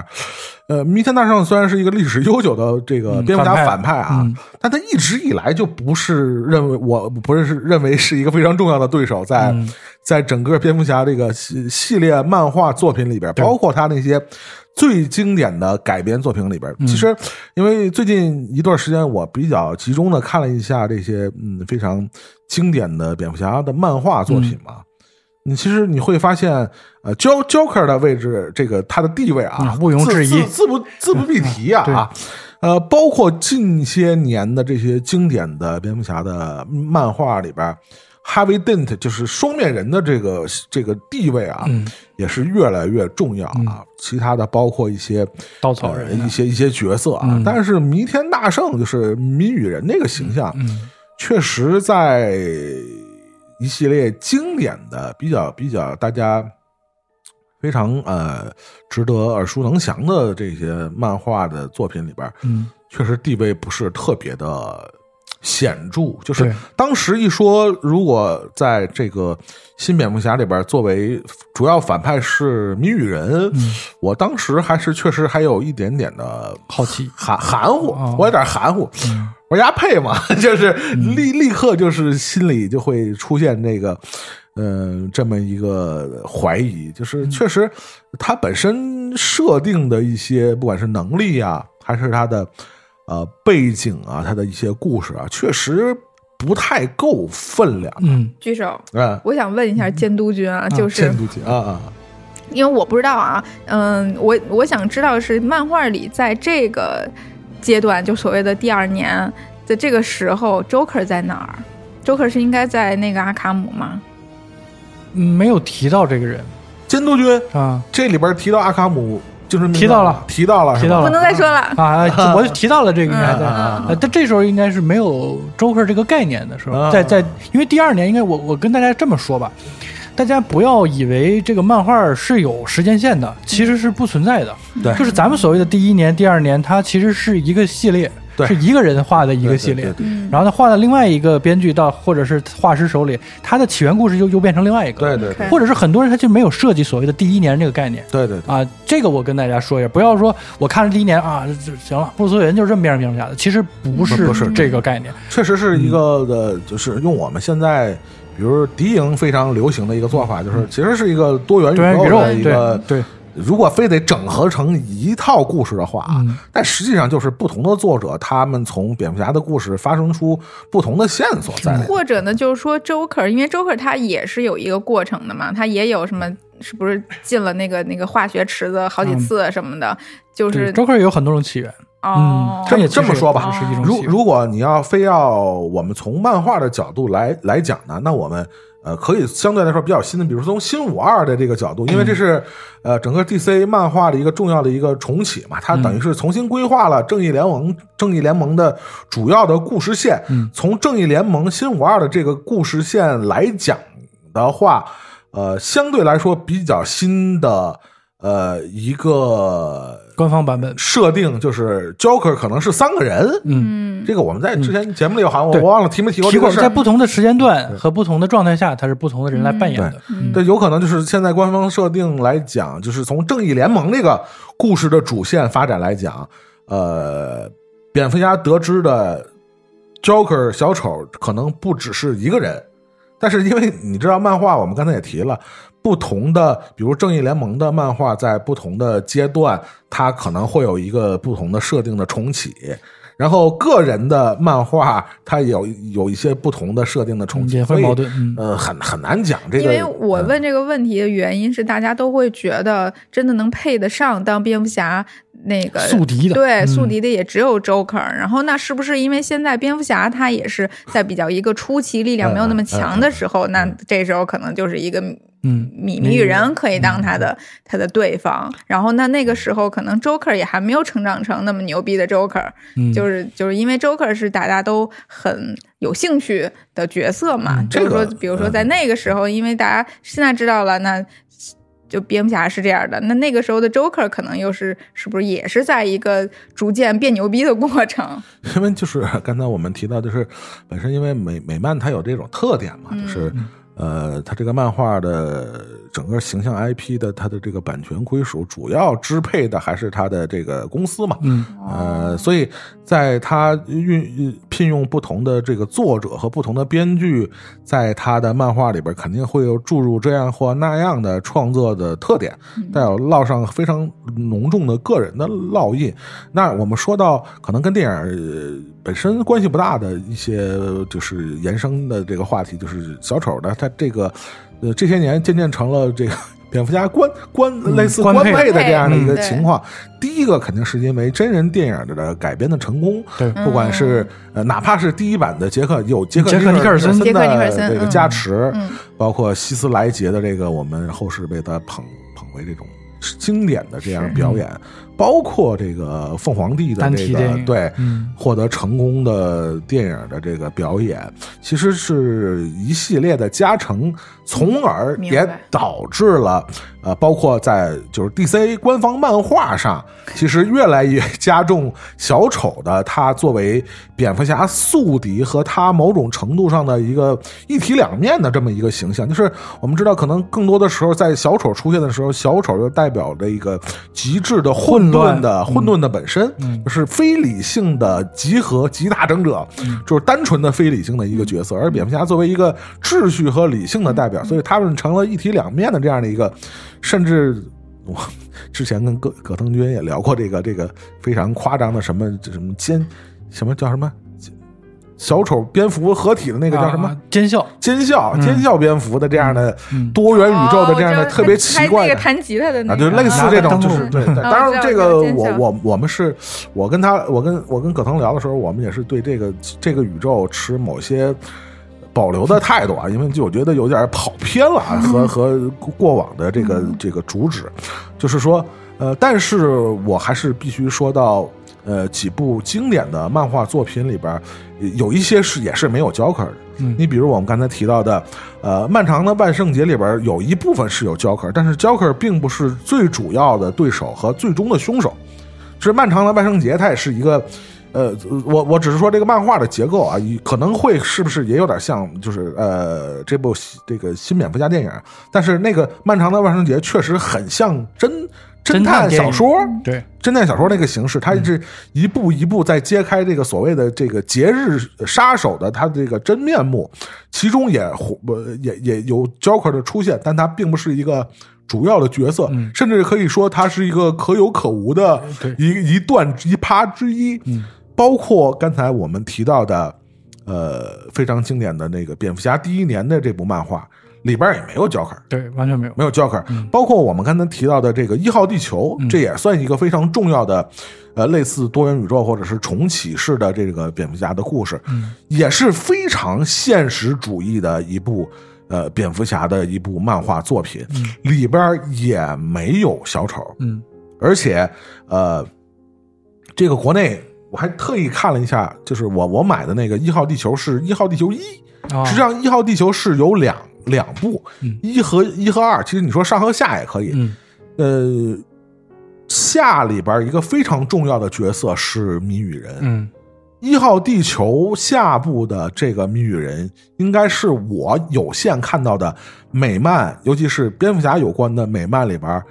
呃，弥天大圣虽然是一个历史悠久的这个蝙蝠侠反派啊，但他一直以来就不是认为我不是认为是一个非常重要的对手，在在整个蝙蝠侠这个系系列漫画作品里边，包括他那些最经典的改编作品里边，其实因为最近一段时间我比较集中的看了一下这些嗯非常经典的蝙蝠侠的漫画作品嘛。你其实你会发现，呃，Jo Joker 的位置，这个他的地位啊，毋庸置疑，自不自不必提啊 啊，呃，包括近些年的这些经典的蝙蝠侠的漫画里边，Harvey Dent 就是双面人的这个这个地位啊，也是越来越重要啊。其他的包括一些稻草人，一些一些角色啊，但是弥天大圣就是谜语人那个形象，确实在。一系列经典的、比较比较大家非常呃值得耳熟能详的这些漫画的作品里边，嗯，确实地位不是特别的显著。就是当时一说，如果在这个新蝙蝠侠里边作为主要反派是谜语人，我当时还是确实还有一点点的好奇、含含糊，我有点含糊。我压配嘛，就是立立刻就是心里就会出现那个，嗯，这么一个怀疑，就是确实他本身设定的一些，不管是能力啊，还是他的呃背景啊，他的一些故事啊，确实不太够分量。嗯，举手。嗯，我想问一下监督君啊，就是监督君啊啊，因为我不知道啊，嗯，我我想知道是漫画里在这个。阶段就所谓的第二年在这个时候，Joker 在哪儿？Joker 是应该在那个阿卡姆吗？没有提到这个人，监督君啊，这里边提到阿卡姆就是提到了，提到了，提到了，不能再说了。啊！我就提到了这个，应该在，但这时候应该是没有 Joker 这个概念的时候，在在，因为第二年应该我我跟大家这么说吧。大家不要以为这个漫画是有时间线的，其实是不存在的。对，就是咱们所谓的第一年、第二年，它其实是一个系列，是一个人画的一个系列。然后他画到另外一个编剧到或者是画师手里，他的起源故事又又变成另外一个。对对。或者是很多人他就没有设计所谓的第一年这个概念。对对。啊，这个我跟大家说一下，不要说我看了第一年啊，行了，布鲁斯韦恩就是这么变成蝙蝠侠的，其实不是不是这个概念，确实是一个的，就是用我们现在。比如敌营非常流行的一个做法，就是其实是一个多元宇宙的一个。对，如果非得整合成一套故事的话，但实际上就是不同的作者，他们从蝙蝠侠的故事发生出不同的线索在。或者呢，就是说 Joker，因为 Joker 他也是有一个过程的嘛，他也有什么，是不是进了那个那个化学池子好几次什么的？就是 Joker 也有很多种起源。哦，这这么说吧。如如果你要非要我们从漫画的角度来来讲呢，那我们呃可以相对来说比较新的，比如说从新五二的这个角度，因为这是呃整个 DC 漫画的一个重要的一个重启嘛，它等于是重新规划了正义联盟正义联盟的主要的故事线。从正义联盟新五二的这个故事线来讲的话，呃，相对来说比较新的。呃一个官方版本设定，就是 Joker 可能是三个人。嗯，这个我们在之前节目里好像我忘了提没提过。提过，在不同的时间段和不同的状态下，他是不同的人来扮演的。对，有可能就是现在官方设定来讲，就是从正义联盟这个故事的主线发展来讲，呃，蝙蝠侠得知的 Joker 小丑可能不只是一个人。但是因为你知道，漫画我们刚才也提了，不同的，比如正义联盟的漫画，在不同的阶段，它可能会有一个不同的设定的重启。然后个人的漫画，它有有一些不同的设定的重启，会矛盾，呃，很很难讲这个。因为我问这个问题的原因是，大家都会觉得，真的能配得上当蝙蝠侠那个宿敌的，对，宿敌的也只有 Joker。然后那是不是因为现在蝙蝠侠他也是在比较一个初期力量没有那么强的时候，那这时候可能就是一个。嗯，米米与人可以当他的他的对方，然后那那个时候可能 Joker 也还没有成长成那么牛逼的 Joker，就是就是因为 Joker 是大家都很有兴趣的角色嘛，就是说，比如说在那个时候，因为大家现在知道了，那就蝙蝠侠是这样的，那那个时候的 Joker 可能又是是不是也是在一个逐渐变牛逼的过程？因为就是刚才我们提到，就是本身因为美美漫它有这种特点嘛，就是。呃，他这个漫画的整个形象 IP 的它的这个版权归属，主要支配的还是它的这个公司嘛。嗯，呃，所以在他运聘用不同的这个作者和不同的编剧，在他的漫画里边，肯定会有注入这样或那样的创作的特点，带有烙上非常浓重的个人的烙印。那我们说到可能跟电影本身关系不大的一些，就是延伸的这个话题，就是小丑的。他这个，呃，这些年渐渐成了这个蝙蝠侠官官类似官配的这样的一个情况。第一个肯定是因为真人电影的改编的成功，对，不管是呃，哪怕是第一版的杰克有杰克尼克尔森的这个加持，包括希斯莱杰的这个，我们后世被他捧捧为这种经典的这样表演。包括这个凤凰帝的这个对获得成功的电影的这个表演，其实是一系列的加成，从而也导致了呃，包括在就是 DC 官方漫画上，其实越来越加重小丑的他作为蝙蝠侠宿敌和他某种程度上的一个一体两面的这么一个形象。就是我们知道，可能更多的时候在小丑出现的时候，小丑就代表着一个极致的混。混沌的混沌的本身，就是非理性的集合集大成者，就是单纯的非理性的一个角色。而蝙蝠侠作为一个秩序和理性的代表，所以他们成了一体两面的这样的一个。甚至我之前跟葛葛藤军也聊过这个这个非常夸张的什么什么奸什么叫什么。小丑蝙蝠合体的那个叫什么？奸笑，奸笑，奸笑蝙蝠的这样的多元宇宙的这样的特别奇怪的弹吉他的啊，就类似这种，就是对。当然，这个我我我们是，我跟他，我跟我跟葛腾聊的时候，我们也是对这个这个宇宙持某些保留的态度啊，因为就我觉得有点跑偏了，和和过往的这个这个主旨，就是说，呃，但是我还是必须说到。呃，几部经典的漫画作品里边，有一些是也是没有 Joker 的。你比如我们刚才提到的，呃，《漫长的万圣节》里边有一部分是有 Joker，但是 Joker 并不是最主要的对手和最终的凶手。是《漫长的万圣节》，它也是一个，呃，我我只是说这个漫画的结构啊，可能会是不是也有点像，就是呃，这部这个新蝙蝠侠电影，但是那个《漫长的万圣节》确实很像真。侦探小说，对侦探小说那个形式，它是一步一步在揭开这个所谓的这个节日杀手的他的这个真面目，其中也也也有 Joker 的出现，但他并不是一个主要的角色，甚至可以说他是一个可有可无的一一段一趴之一。包括刚才我们提到的，呃，非常经典的那个蝙蝠侠第一年的这部漫画。里边也没有 Joker，对，完全没有，没有 Joker。包括我们刚才提到的这个一号地球，这也算一个非常重要的，呃，类似多元宇宙或者是重启式的这个蝙蝠侠的故事，也是非常现实主义的一部呃蝙蝠侠的一部漫画作品，里边也没有小丑，嗯，而且呃，这个国内我还特意看了一下，就是我我买的那个一号地球是一号地球一，实际上一号地球是有两。两部，一和一和二，其实你说上和下也可以。呃，下里边一个非常重要的角色是谜语人。嗯，一号地球下部的这个谜语人，应该是我有限看到的美漫，尤其是蝙蝠侠有关的美漫里边，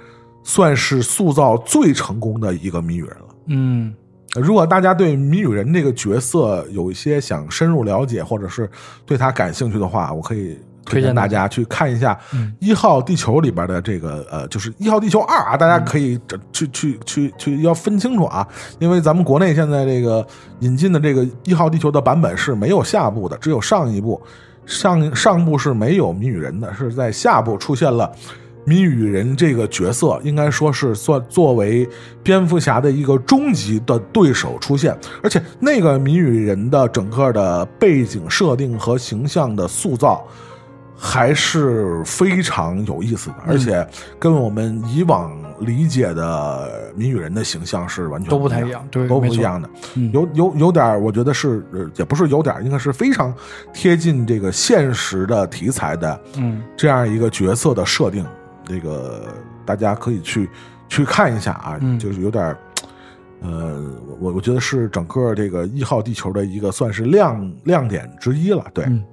算是塑造最成功的一个谜语人了。嗯。如果大家对谜语人这个角色有一些想深入了解，或者是对他感兴趣的话，我可以推荐大家去看一下《一号地球》里边的这个呃，就是《一号地球二》啊，大家可以去去去去要分清楚啊，因为咱们国内现在这个引进的这个《一号地球》的版本是没有下部的，只有上一部，上上部是没有谜语人的，是在下部出现了。谜语人这个角色应该说是算作为蝙蝠侠的一个终极的对手出现，而且那个谜语人的整个的背景设定和形象的塑造还是非常有意思的，而且跟我们以往理解的谜语人的形象是完全都不太一样，对，都不一样的，有有有点，我觉得是也不是有点，应该是非常贴近这个现实的题材的，嗯，这样一个角色的设定。这个大家可以去去看一下啊，就是有点呃，我我觉得是整个这个一号地球的一个算是亮亮点之一了。对，刚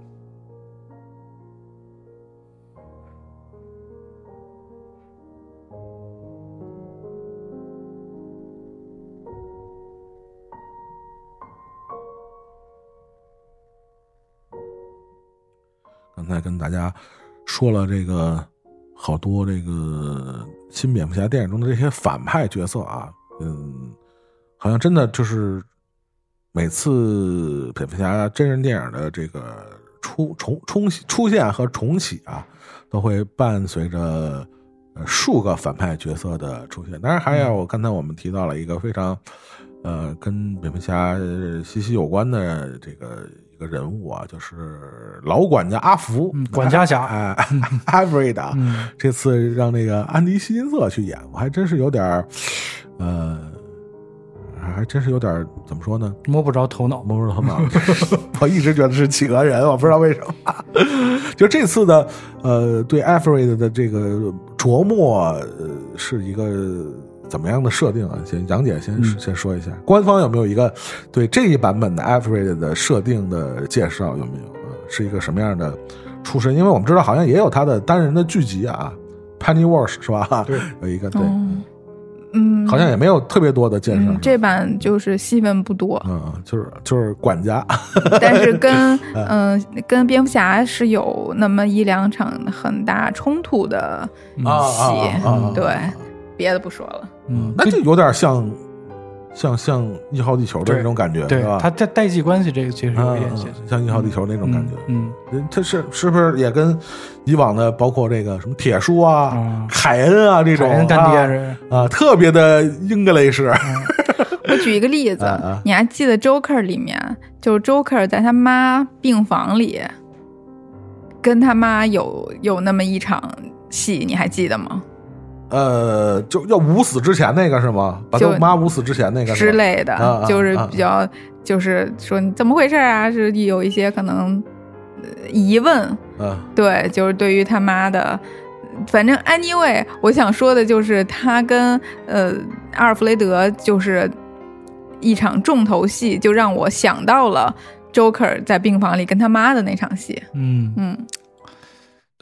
才跟大家说了这个。好多这个新蝙蝠侠电影中的这些反派角色啊，嗯，好像真的就是每次蝙蝠侠真人电影的这个出重重出现和重启啊，都会伴随着数个反派角色的出现。当然，还有刚才我们提到了一个非常呃跟蝙蝠侠息息有关的这个。个人物啊，就是老管家阿福，管家侠，哎，艾弗瑞的，这次让那个安迪·希金瑟去演，我还真是有点呃，还真是有点怎么说呢？摸不着头脑，摸不着头脑。我一直觉得是企鹅人，我不知道为什么。就这次的呃，对艾弗瑞德的这个琢磨，呃，是一个。怎么样的设定啊？先杨姐先先说一下，官方有没有一个对这一版本的 Alfred 的设定的介绍？有没有啊？是一个什么样的出身？因为我们知道好像也有他的单人的剧集啊，Pennyworth 是吧？对，有一个对，嗯，好像也没有特别多的介绍。这版就是戏份不多，嗯，就是就是管家，但是跟 嗯跟蝙蝠侠是有那么一两场很大冲突的戏，对。别的不说了，嗯，那就有点像，像像一号地球的那种感觉，对吧？它在代际关系这个其实有点像一号地球那种感觉，嗯，它是是不是也跟以往的包括这个什么铁叔啊、凯恩啊这种干爹啊，特别的英格雷式。我举一个例子，你还记得《Joker》里面，就是 Joker 在他妈病房里跟他妈有有那么一场戏，你还记得吗？呃，就要捂死之前那个是吗？把他妈捂死之前那个之类的，就是比较，就是说你怎么回事啊？是有一些可能疑问，嗯，对，就是对于他妈的，反正 anyway，我想说的就是他跟呃阿尔弗雷德就是一场重头戏，就让我想到了 Joker 在病房里跟他妈的那场戏，嗯嗯。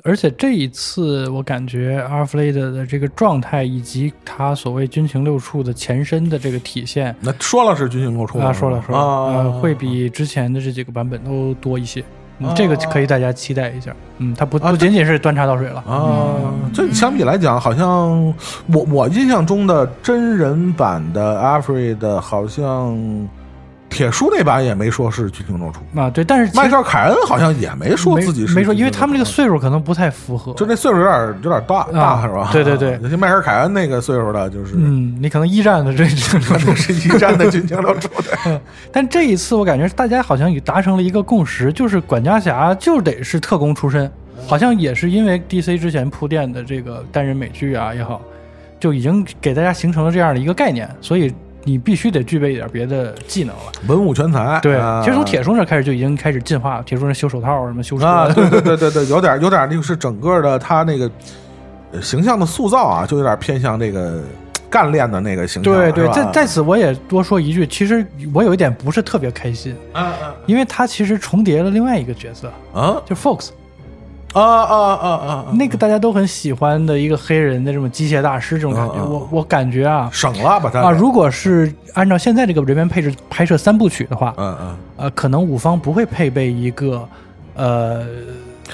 而且这一次，我感觉阿尔弗雷德的这个状态，以及他所谓军情六处的前身的这个体现，那说了是军情六处啊，说了说了，呃，会比之前的这几个版本都多一些。这个可以大家期待一下。嗯，他不不仅仅是端茶倒水了啊。这相比来讲，好像我我印象中的真人版的阿尔弗雷德好像。铁叔那版也没说是军情六处。啊，对，但是迈克尔凯恩好像也没说自己是，没说，因为他们这个岁数可能不太符合，就那岁数有点有点大大是吧？对对对，尤其迈克尔凯恩那个岁数的，就是嗯，你可能一战的这可能是一战的军情六处的，但这一次我感觉大家好像也达成了一个共识，就是管家侠就得是特工出身，好像也是因为 DC 之前铺垫的这个单人美剧啊也好，就已经给大家形成了这样的一个概念，所以。你必须得具备一点别的技能了，文武全才。对，其实从铁叔那开始就已经开始进化了。铁叔那修手套什么修车，对对对对对，有点有点那个是整个的他那个形象的塑造啊，就有点偏向这个干练的那个形象。对对，在在此我也多说一句，其实我有一点不是特别开心，嗯嗯，因为他其实重叠了另外一个角色，啊，就 Fox。啊啊啊啊！那个大家都很喜欢的一个黑人的这种机械大师，这种感觉，我我感觉啊，省了把他啊，如果是按照现在这个人员配置拍摄三部曲的话，嗯嗯，呃，可能五方不会配备一个呃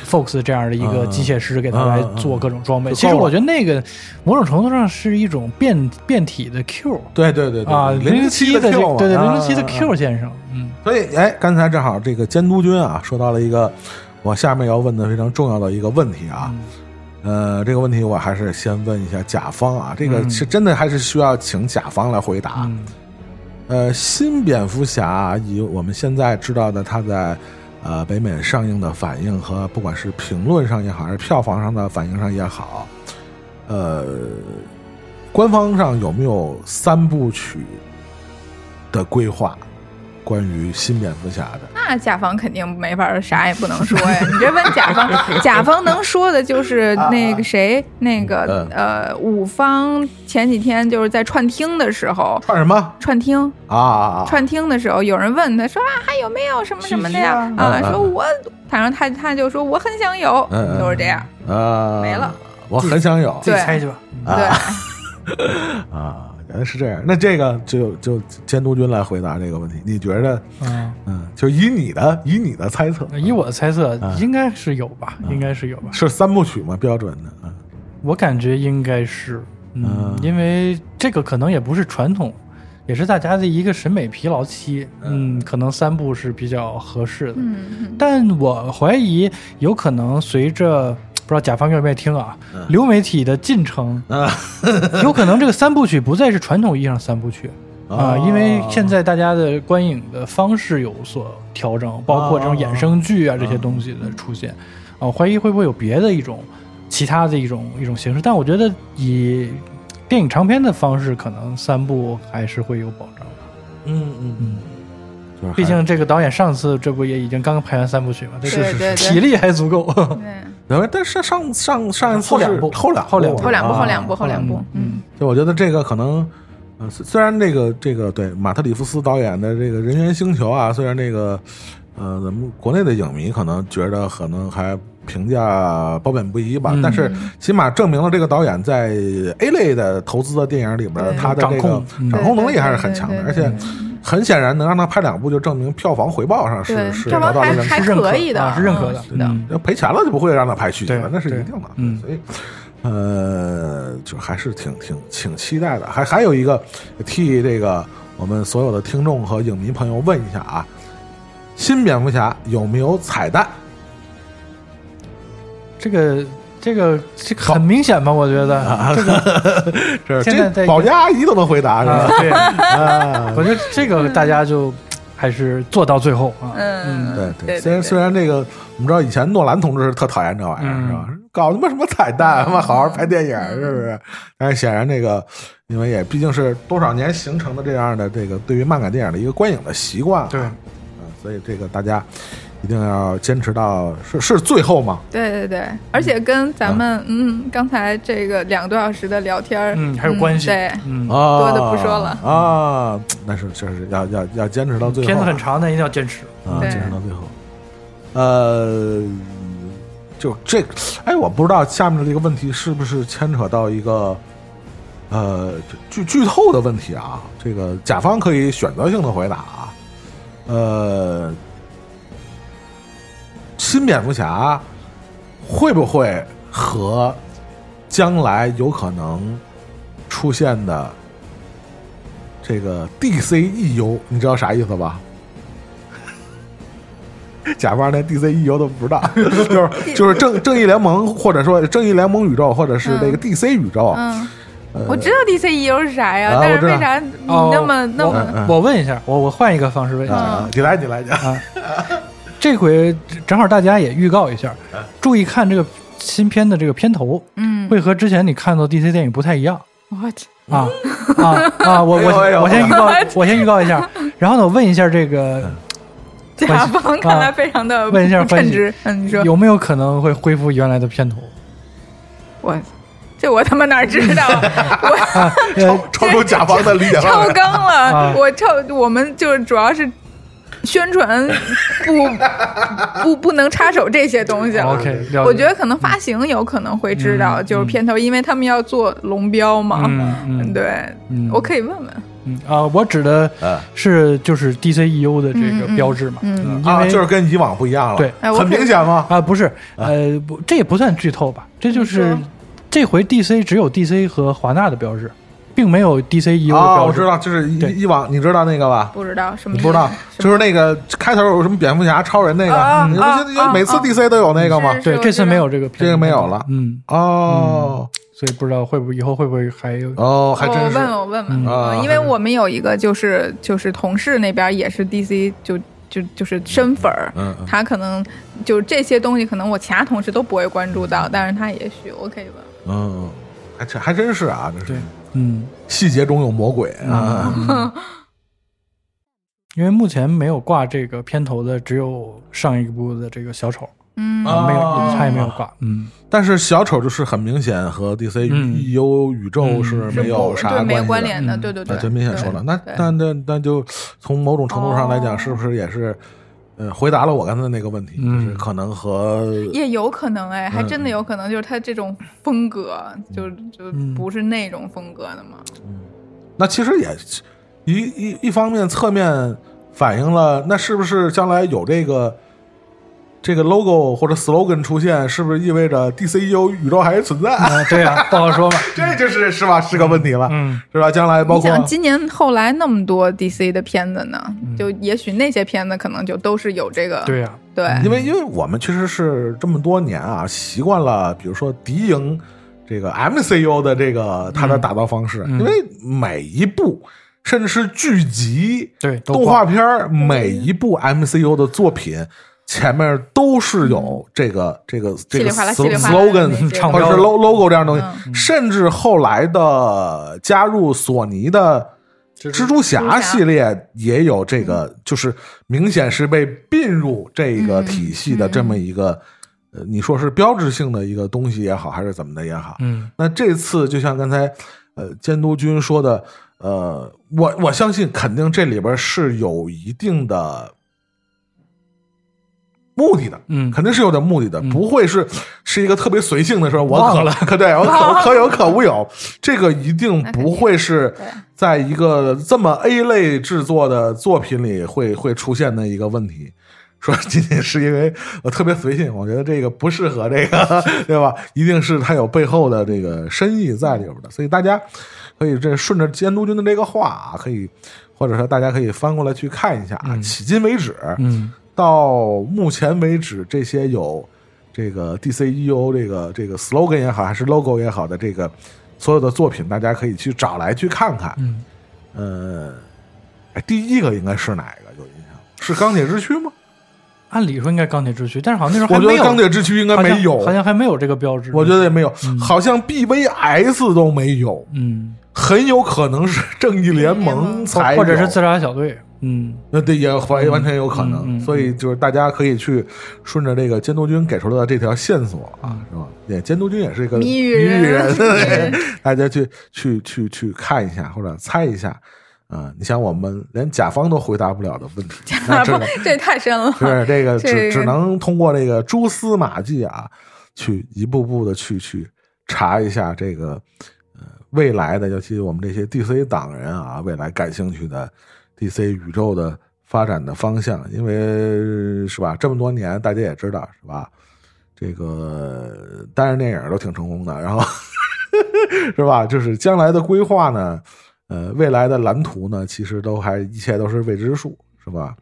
Fox 这样的一个机械师给他来做各种装备。其实我觉得那个某种程度上是一种变变体的 Q，对对对啊，零零七的 Q，对对零零七的 Q 先生，嗯，所以哎，刚才正好这个监督军啊说到了一个。我下面要问的非常重要的一个问题啊，呃，这个问题我还是先问一下甲方啊，这个是真的还是需要请甲方来回答？呃，新蝙蝠侠以我们现在知道的他在呃北美上映的反应和不管是评论上也好，还是票房上的反应上也好，呃，官方上有没有三部曲的规划？关于新蝙蝠侠的，那甲方肯定没法啥也不能说呀。你这问甲方，甲方能说的就是那个谁，那个呃，五方前几天就是在串听的时候，串什么？串听啊！串听的时候，有人问他说啊，还有没有什么什么的呀？啊，说我，反正他他就说我很想有，就是这样啊，没了，我很想有，自己猜去吧。对啊。原来是这样，那这个就就监督君来回答这个问题。你觉得，嗯嗯，就以你的以你的猜测，以我的猜测，应该是有吧，应该是有吧。是三部曲吗？标准的嗯，我感觉应该是，嗯，因为这个可能也不是传统，也是大家的一个审美疲劳期。嗯，可能三部是比较合适的。嗯，但我怀疑有可能随着。不知道甲方愿不愿意听啊？流媒体的进程啊，有可能这个三部曲不再是传统意义上三部曲啊，因为现在大家的观影的方式有所调整，包括这种衍生剧啊这些东西的出现啊，怀疑会不会有别的一种其他的一种一种形式？但我觉得以电影长片的方式，可能三部还是会有保障的。嗯嗯嗯。毕竟这个导演上次这不也已经刚刚拍完三部曲嘛，对是是，体力还足够。对，但是上上上一次后两部后两后两后两部后两部后两部，嗯，就我觉得这个可能，呃，虽然这个这个对马特里夫斯导演的这个人猿星球啊，虽然这个呃咱们国内的影迷可能觉得可能还评价褒贬不一吧，但是起码证明了这个导演在 A 类的投资的电影里边，他的这个掌控能力还是很强的，而且。很显然，能让他拍两部，就证明票房回报上是是得到了还可以的，是认可的。要赔钱了就不会让他拍续集了，那是一定的。嗯，所以呃，就还是挺挺挺期待的。还还有一个，替这个我们所有的听众和影迷朋友问一下啊，新蝙蝠侠有没有彩蛋？这个。这个这很明显吧？我觉得这个 现在保洁阿姨都能回答是吧？对啊，我觉得这个大家就还是做到最后啊。嗯，对对。虽然虽然这个我们知道以前诺兰同志是特讨厌这玩意儿是吧？搞他妈什么彩蛋，他妈好好拍电影是不是？但是显然这个因为也毕竟是多少年形成的这样的这个对于漫改电影的一个观影的习惯，对，嗯，所以这个大家。一定要坚持到是是最后吗？对对对，而且跟咱们嗯刚才这个两个多小时的聊天嗯还有关系，对，嗯多的不说了啊，那是确实要要要坚持到最后，片子很长但，一定要坚持啊，坚持到最后。呃，就这，哎，我不知道下面的这个问题是不是牵扯到一个呃剧剧透的问题啊？这个甲方可以选择性的回答啊，呃。新蝙蝠侠会不会和将来有可能出现的这个 DCEU？你知道啥意思吧？甲方连 DCEU 都不知道，就是就是正正义联盟，或者说正义联盟宇宙，或者是那个 DC 宇宙。嗯，我知道 DCEU 是啥呀，但是为啥你那么那么？我问一下，我我换一个方式问一下，你来你来讲。这回正好大家也预告一下，注意看这个新片的这个片头，嗯，会和之前你看到 DC 电影不太一样。What 啊啊啊！我我我先预告，我先预告一下。然后呢，我问一下这个甲方，看来非常的问一下称职。嗯，你说有没有可能会恢复原来的片头？我这我他妈哪知道？我超超出甲方的理解超纲了，我超我们就是主要是。宣传不 不不能插手这些东西。OK，我觉得可能发行有可能会知道，就是片头，因为他们要做龙标嘛。嗯对，我可以问问。嗯啊，我指的是就是 DCEU 的这个标志嘛。嗯，啊，就是跟以往不一样了。对，很明显吗？啊，不是，呃，不，这也不算剧透吧？这就是这回 DC 只有 DC 和华纳的标志。并没有 D C E U 的标志，我知道，就是以以往你知道那个吧？不知道什么？不知道，就是那个开头有什么蝙蝠侠、超人那个，你不记得每次 D C 都有那个吗？对，这次没有这个，这个没有了。嗯，哦，所以不知道会不会以后会不会还有？哦，还真是。我问我问问，因为我们有一个就是就是同事那边也是 D C，就就就是深粉儿，他可能就这些东西可能我其他同事都不会关注到，但是他也许我可以问。嗯，还真还真是啊，这是。嗯，细节中有魔鬼啊！因为目前没有挂这个片头的，只有上一部的这个小丑，嗯，没有，他也没有挂，嗯。但是小丑就是很明显和 DC U 宇宙是没有啥没有关联的，对对对，就明显说了。那那那那就从某种程度上来讲，是不是也是？呃，回答了我刚才那个问题，就是可能和也有可能哎，还真的有可能，就是他这种风格，就就不是那种风格的嘛。嗯，那其实也一一一方面侧面反映了，那是不是将来有这个？这个 logo 或者 slogan 出现，是不是意味着 DCU 宇宙还是存在？对呀，不好说嘛，这就是是吧？是个问题了，嗯，是吧？将来包括今年后来那么多 DC 的片子呢，就也许那些片子可能就都是有这个，对呀，对，因为因为我们确实是这么多年啊，习惯了，比如说敌营这个 MCU 的这个它的打造方式，因为每一部甚至是剧集、对动画片每一部 MCU 的作品。前面都是有这个这个这个 slogan 或者是 logo 这样东西，甚至后来的加入索尼的蜘蛛侠系列也有这个，就是明显是被并入这个体系的这么一个，呃，你说是标志性的一个东西也好，还是怎么的也好，嗯，那这次就像刚才呃监督君说的，呃，我我相信肯定这里边是有一定的。目的的，嗯，肯定是有点目的的，不会是是一个特别随性的时候，我可了，可对我可 可有可无有，这个一定不会是在一个这么 A 类制作的作品里会会出现的一个问题。说仅仅是因为我特别随性，我觉得这个不适合这个，对吧？一定是它有背后的这个深意在里边的，所以大家可以这顺着监督君的这个话啊，可以或者说大家可以翻过来去看一下啊。迄今为止，嗯。到目前为止，这些有这个 DCEU 这个这个 slogan 也好，还是 logo 也好的这个所有的作品，大家可以去找来去看看。嗯，呃，哎，第一个应该是哪个？有印象是钢铁之躯吗？按理说应该钢铁之躯，但是好像那时候我觉得钢铁之躯应该没有，好像还没有这个标志。我觉得也没有，好像 BVS 都没有。嗯，很有可能是正义联盟才，或者是自杀小队。嗯，那对也完完全有可能，所以就是大家可以去顺着这个监督军给出来的这条线索啊，是吧？也监督军也是一个谜语人，大家去去去去看一下或者猜一下啊！你想，我们连甲方都回答不了的问题，甲方这太深了，是这个 只只能通过这个蛛丝马迹啊，去一步步的去去查一下这个呃未来的，尤其我们这些 DC 党人啊，未来感兴趣的。DC 宇宙的发展的方向，因为是吧，这么多年大家也知道是吧，这个单人电影都挺成功的，然后 是吧，就是将来的规划呢，呃，未来的蓝图呢，其实都还一切都是未知数，是吧？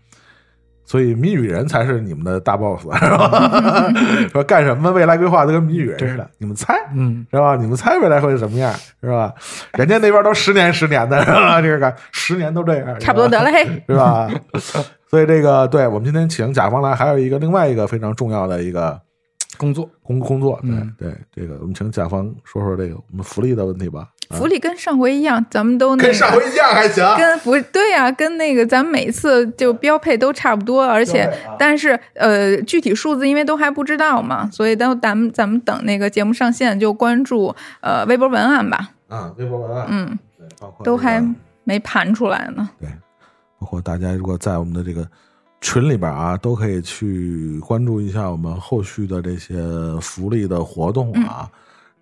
所以谜语人才是你们的大 boss，是吧？说干什么？未来规划都跟谜语人似的，你们猜，嗯，是吧？你们猜未来会是什么样，是吧？人家那边都十年十年的，是吧？这个十年都这样，差不多得了，嘿，是吧？所以这个，对我们今天请甲方来，还有一个另外一个非常重要的一个工作工工作，对对，这个我们请甲方说说这个我们福利的问题吧。福利跟上回一样，咱们都跟上回一样还行。跟福对呀，跟那个咱们每次就标配都差不多，而且但是呃，具体数字因为都还不知道嘛，所以等咱们咱们等那个节目上线就关注呃微博文案吧。啊，微博文案，嗯，对，包括都还没盘出来呢。对，包括大家如果在我们的这个群里边啊，都可以去关注一下我们后续的这些福利的活动啊。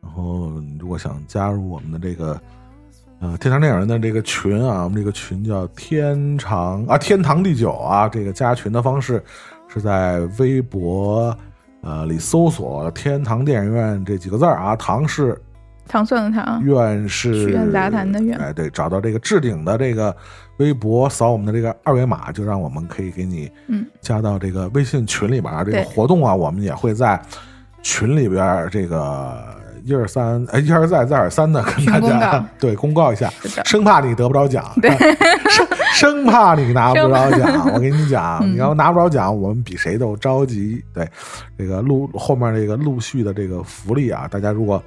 然后，如果想加入我们的这个呃天堂电影人的这个群啊，我们这个群叫天长啊天堂地久啊，这个加群的方式是在微博呃里搜索“天堂电影院”这几个字啊，堂是糖蒜的糖，院是曲苑杂谈的院，哎对，找到这个置顶的这个微博，扫我们的这个二维码，就让我们可以给你嗯加到这个微信群里边啊。这个活动啊，我们也会在群里边这个。一二三，哎，一而再，再而三的跟大家 对公告一下，生怕你得不着奖，生生怕你拿不着奖。我跟你讲，你要拿不着奖，我们比谁都着急。对，这个陆后面这个陆续的这个福利啊，大家如果。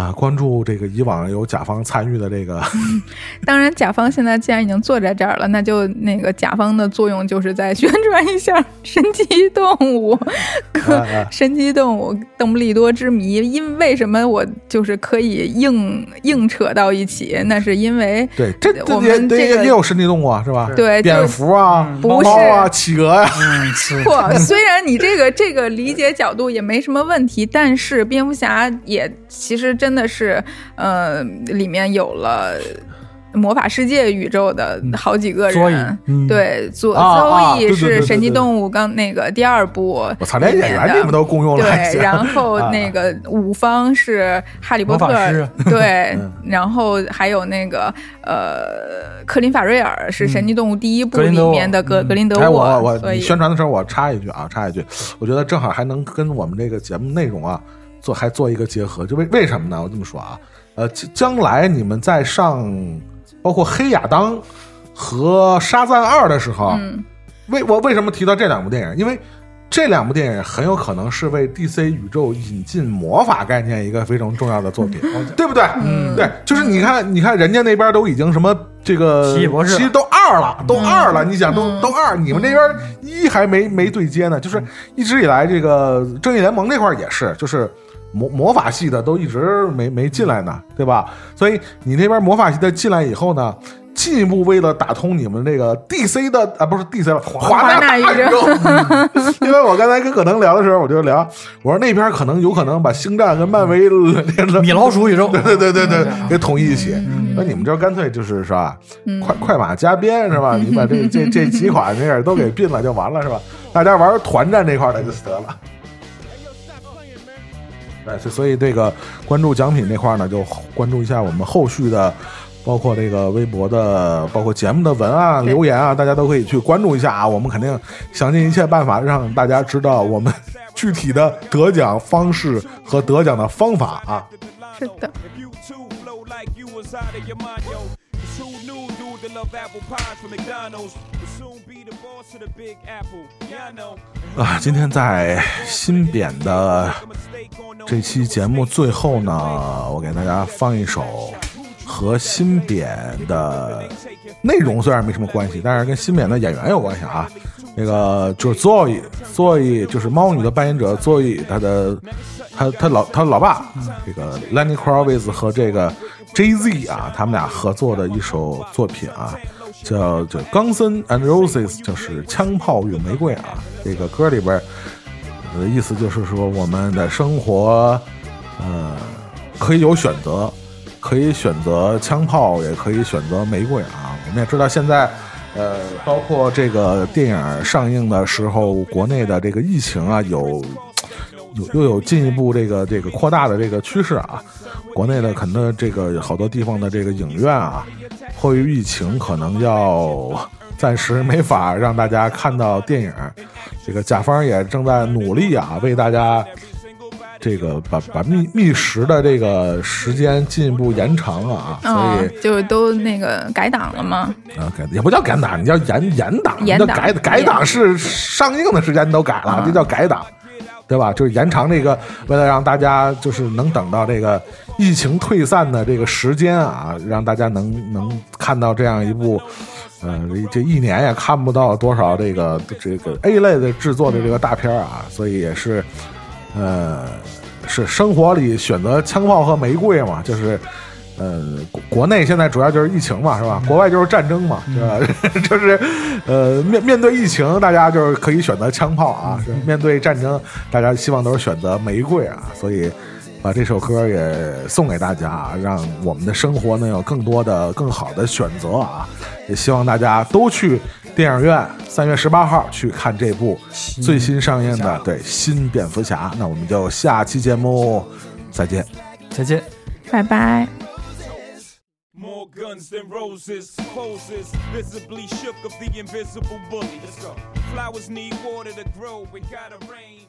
啊，关注这个以往有甲方参与的这个，当然，甲方现在既然已经坐在这儿了，那就那个甲方的作用就是在宣传一下 神奇动物，神奇动物邓布利多之谜。因为什么我就是可以硬硬扯到一起？那是因为对这我们这个也有神奇动物啊，是吧？对，蝙蝠啊，不是啊，企鹅呀。错，虽然你这个这个理解角度也没什么问题，但是蝙蝠侠也其实真。真的是，呃，里面有了魔法世界宇宙的好几个人，对，佐佐伊是神奇动物刚那个第二部，我操，连演员你们都共用了。对，然后那个五方是哈利波特，对，然后还有那个呃，克林法瑞尔是神奇动物第一部里面的格格林德沃。我我宣传的时候我插一句啊，插一句，我觉得正好还能跟我们这个节目内容啊。做还做一个结合，就为为什么呢？我这么说啊，呃，将来你们在上包括黑亚当和沙赞二的时候，为我为什么提到这两部电影？因为这两部电影很有可能是为 DC 宇宙引进魔法概念一个非常重要的作品，对不对？嗯，对，就是你看，你看人家那边都已经什么这个奇异博士，其实都二了，都二了。你想，都都二，你们这边一还没没对接呢。就是一直以来，这个正义联盟那块也是，就是。魔魔法系的都一直没没进来呢，对吧？所以你那边魔法系的进来以后呢，进一步为了打通你们这个 DC 的啊，不是 DC 了，华纳大宇宙。因为我刚才跟可能聊的时候，我就聊，我说那边可能有可能把星战跟漫威连了米老鼠宇宙，对对对对对，给统一一起。那你们这干脆就是是吧？快快马加鞭是吧？你把这这这几款那样都给并了就完了是吧？大家玩团战这块的就得了。对，所以这个关注奖品这块呢，就关注一下我们后续的，包括这个微博的，包括节目的文案留言啊，大家都可以去关注一下啊。我们肯定想尽一切办法让大家知道我们 具体的得奖方式和得奖的方法啊。是的。啊，今天在新扁的这期节目最后呢，我给大家放一首和新扁的内容虽然没什么关系，但是跟新扁的演员有关系啊。那个就是 Zoe，Zoe 就是猫女的扮演者 Zoe，她的她她老她老爸这个 Lenny Kravitz 和这个 Jay Z 啊，他们俩合作的一首作品啊。叫叫《Guns and Roses》，就是枪炮与玫瑰啊。这个歌里边的意思就是说，我们的生活，呃，可以有选择，可以选择枪炮，也可以选择玫瑰啊。我们也知道，现在，呃，包括这个电影上映的时候，国内的这个疫情啊，有有又有进一步这个这个扩大的这个趋势啊。国内的可能这个好多地方的这个影院啊。迫于疫情，可能要暂时没法让大家看到电影。这个甲方也正在努力啊，为大家这个把把密密食的这个时间进一步延长啊。所以就都那个改档了吗？啊，改也不叫改档，你叫延延档。延档改改档是上映的时间都改了，这叫改档。对吧？就是延长这个，为了让大家就是能等到这个疫情退散的这个时间啊，让大家能能看到这样一部，呃，这一年也看不到多少这个这个 A 类的制作的这个大片啊，所以也是，呃，是生活里选择枪炮和玫瑰嘛，就是。呃，国内现在主要就是疫情嘛，是吧？国外就是战争嘛，是吧？就是，呃，面面对疫情，大家就是可以选择枪炮啊；面对战争，大家希望都是选择玫瑰啊。所以，把这首歌也送给大家，让我们的生活能有更多的、更好的选择啊！也希望大家都去电影院，三月十八号去看这部最新上映的对新蝙蝠侠。那我们就下期节目再见，再见，拜拜。Guns than roses. Poses visibly shook of the invisible bully. Let's go. Flowers need water to grow. We gotta rain.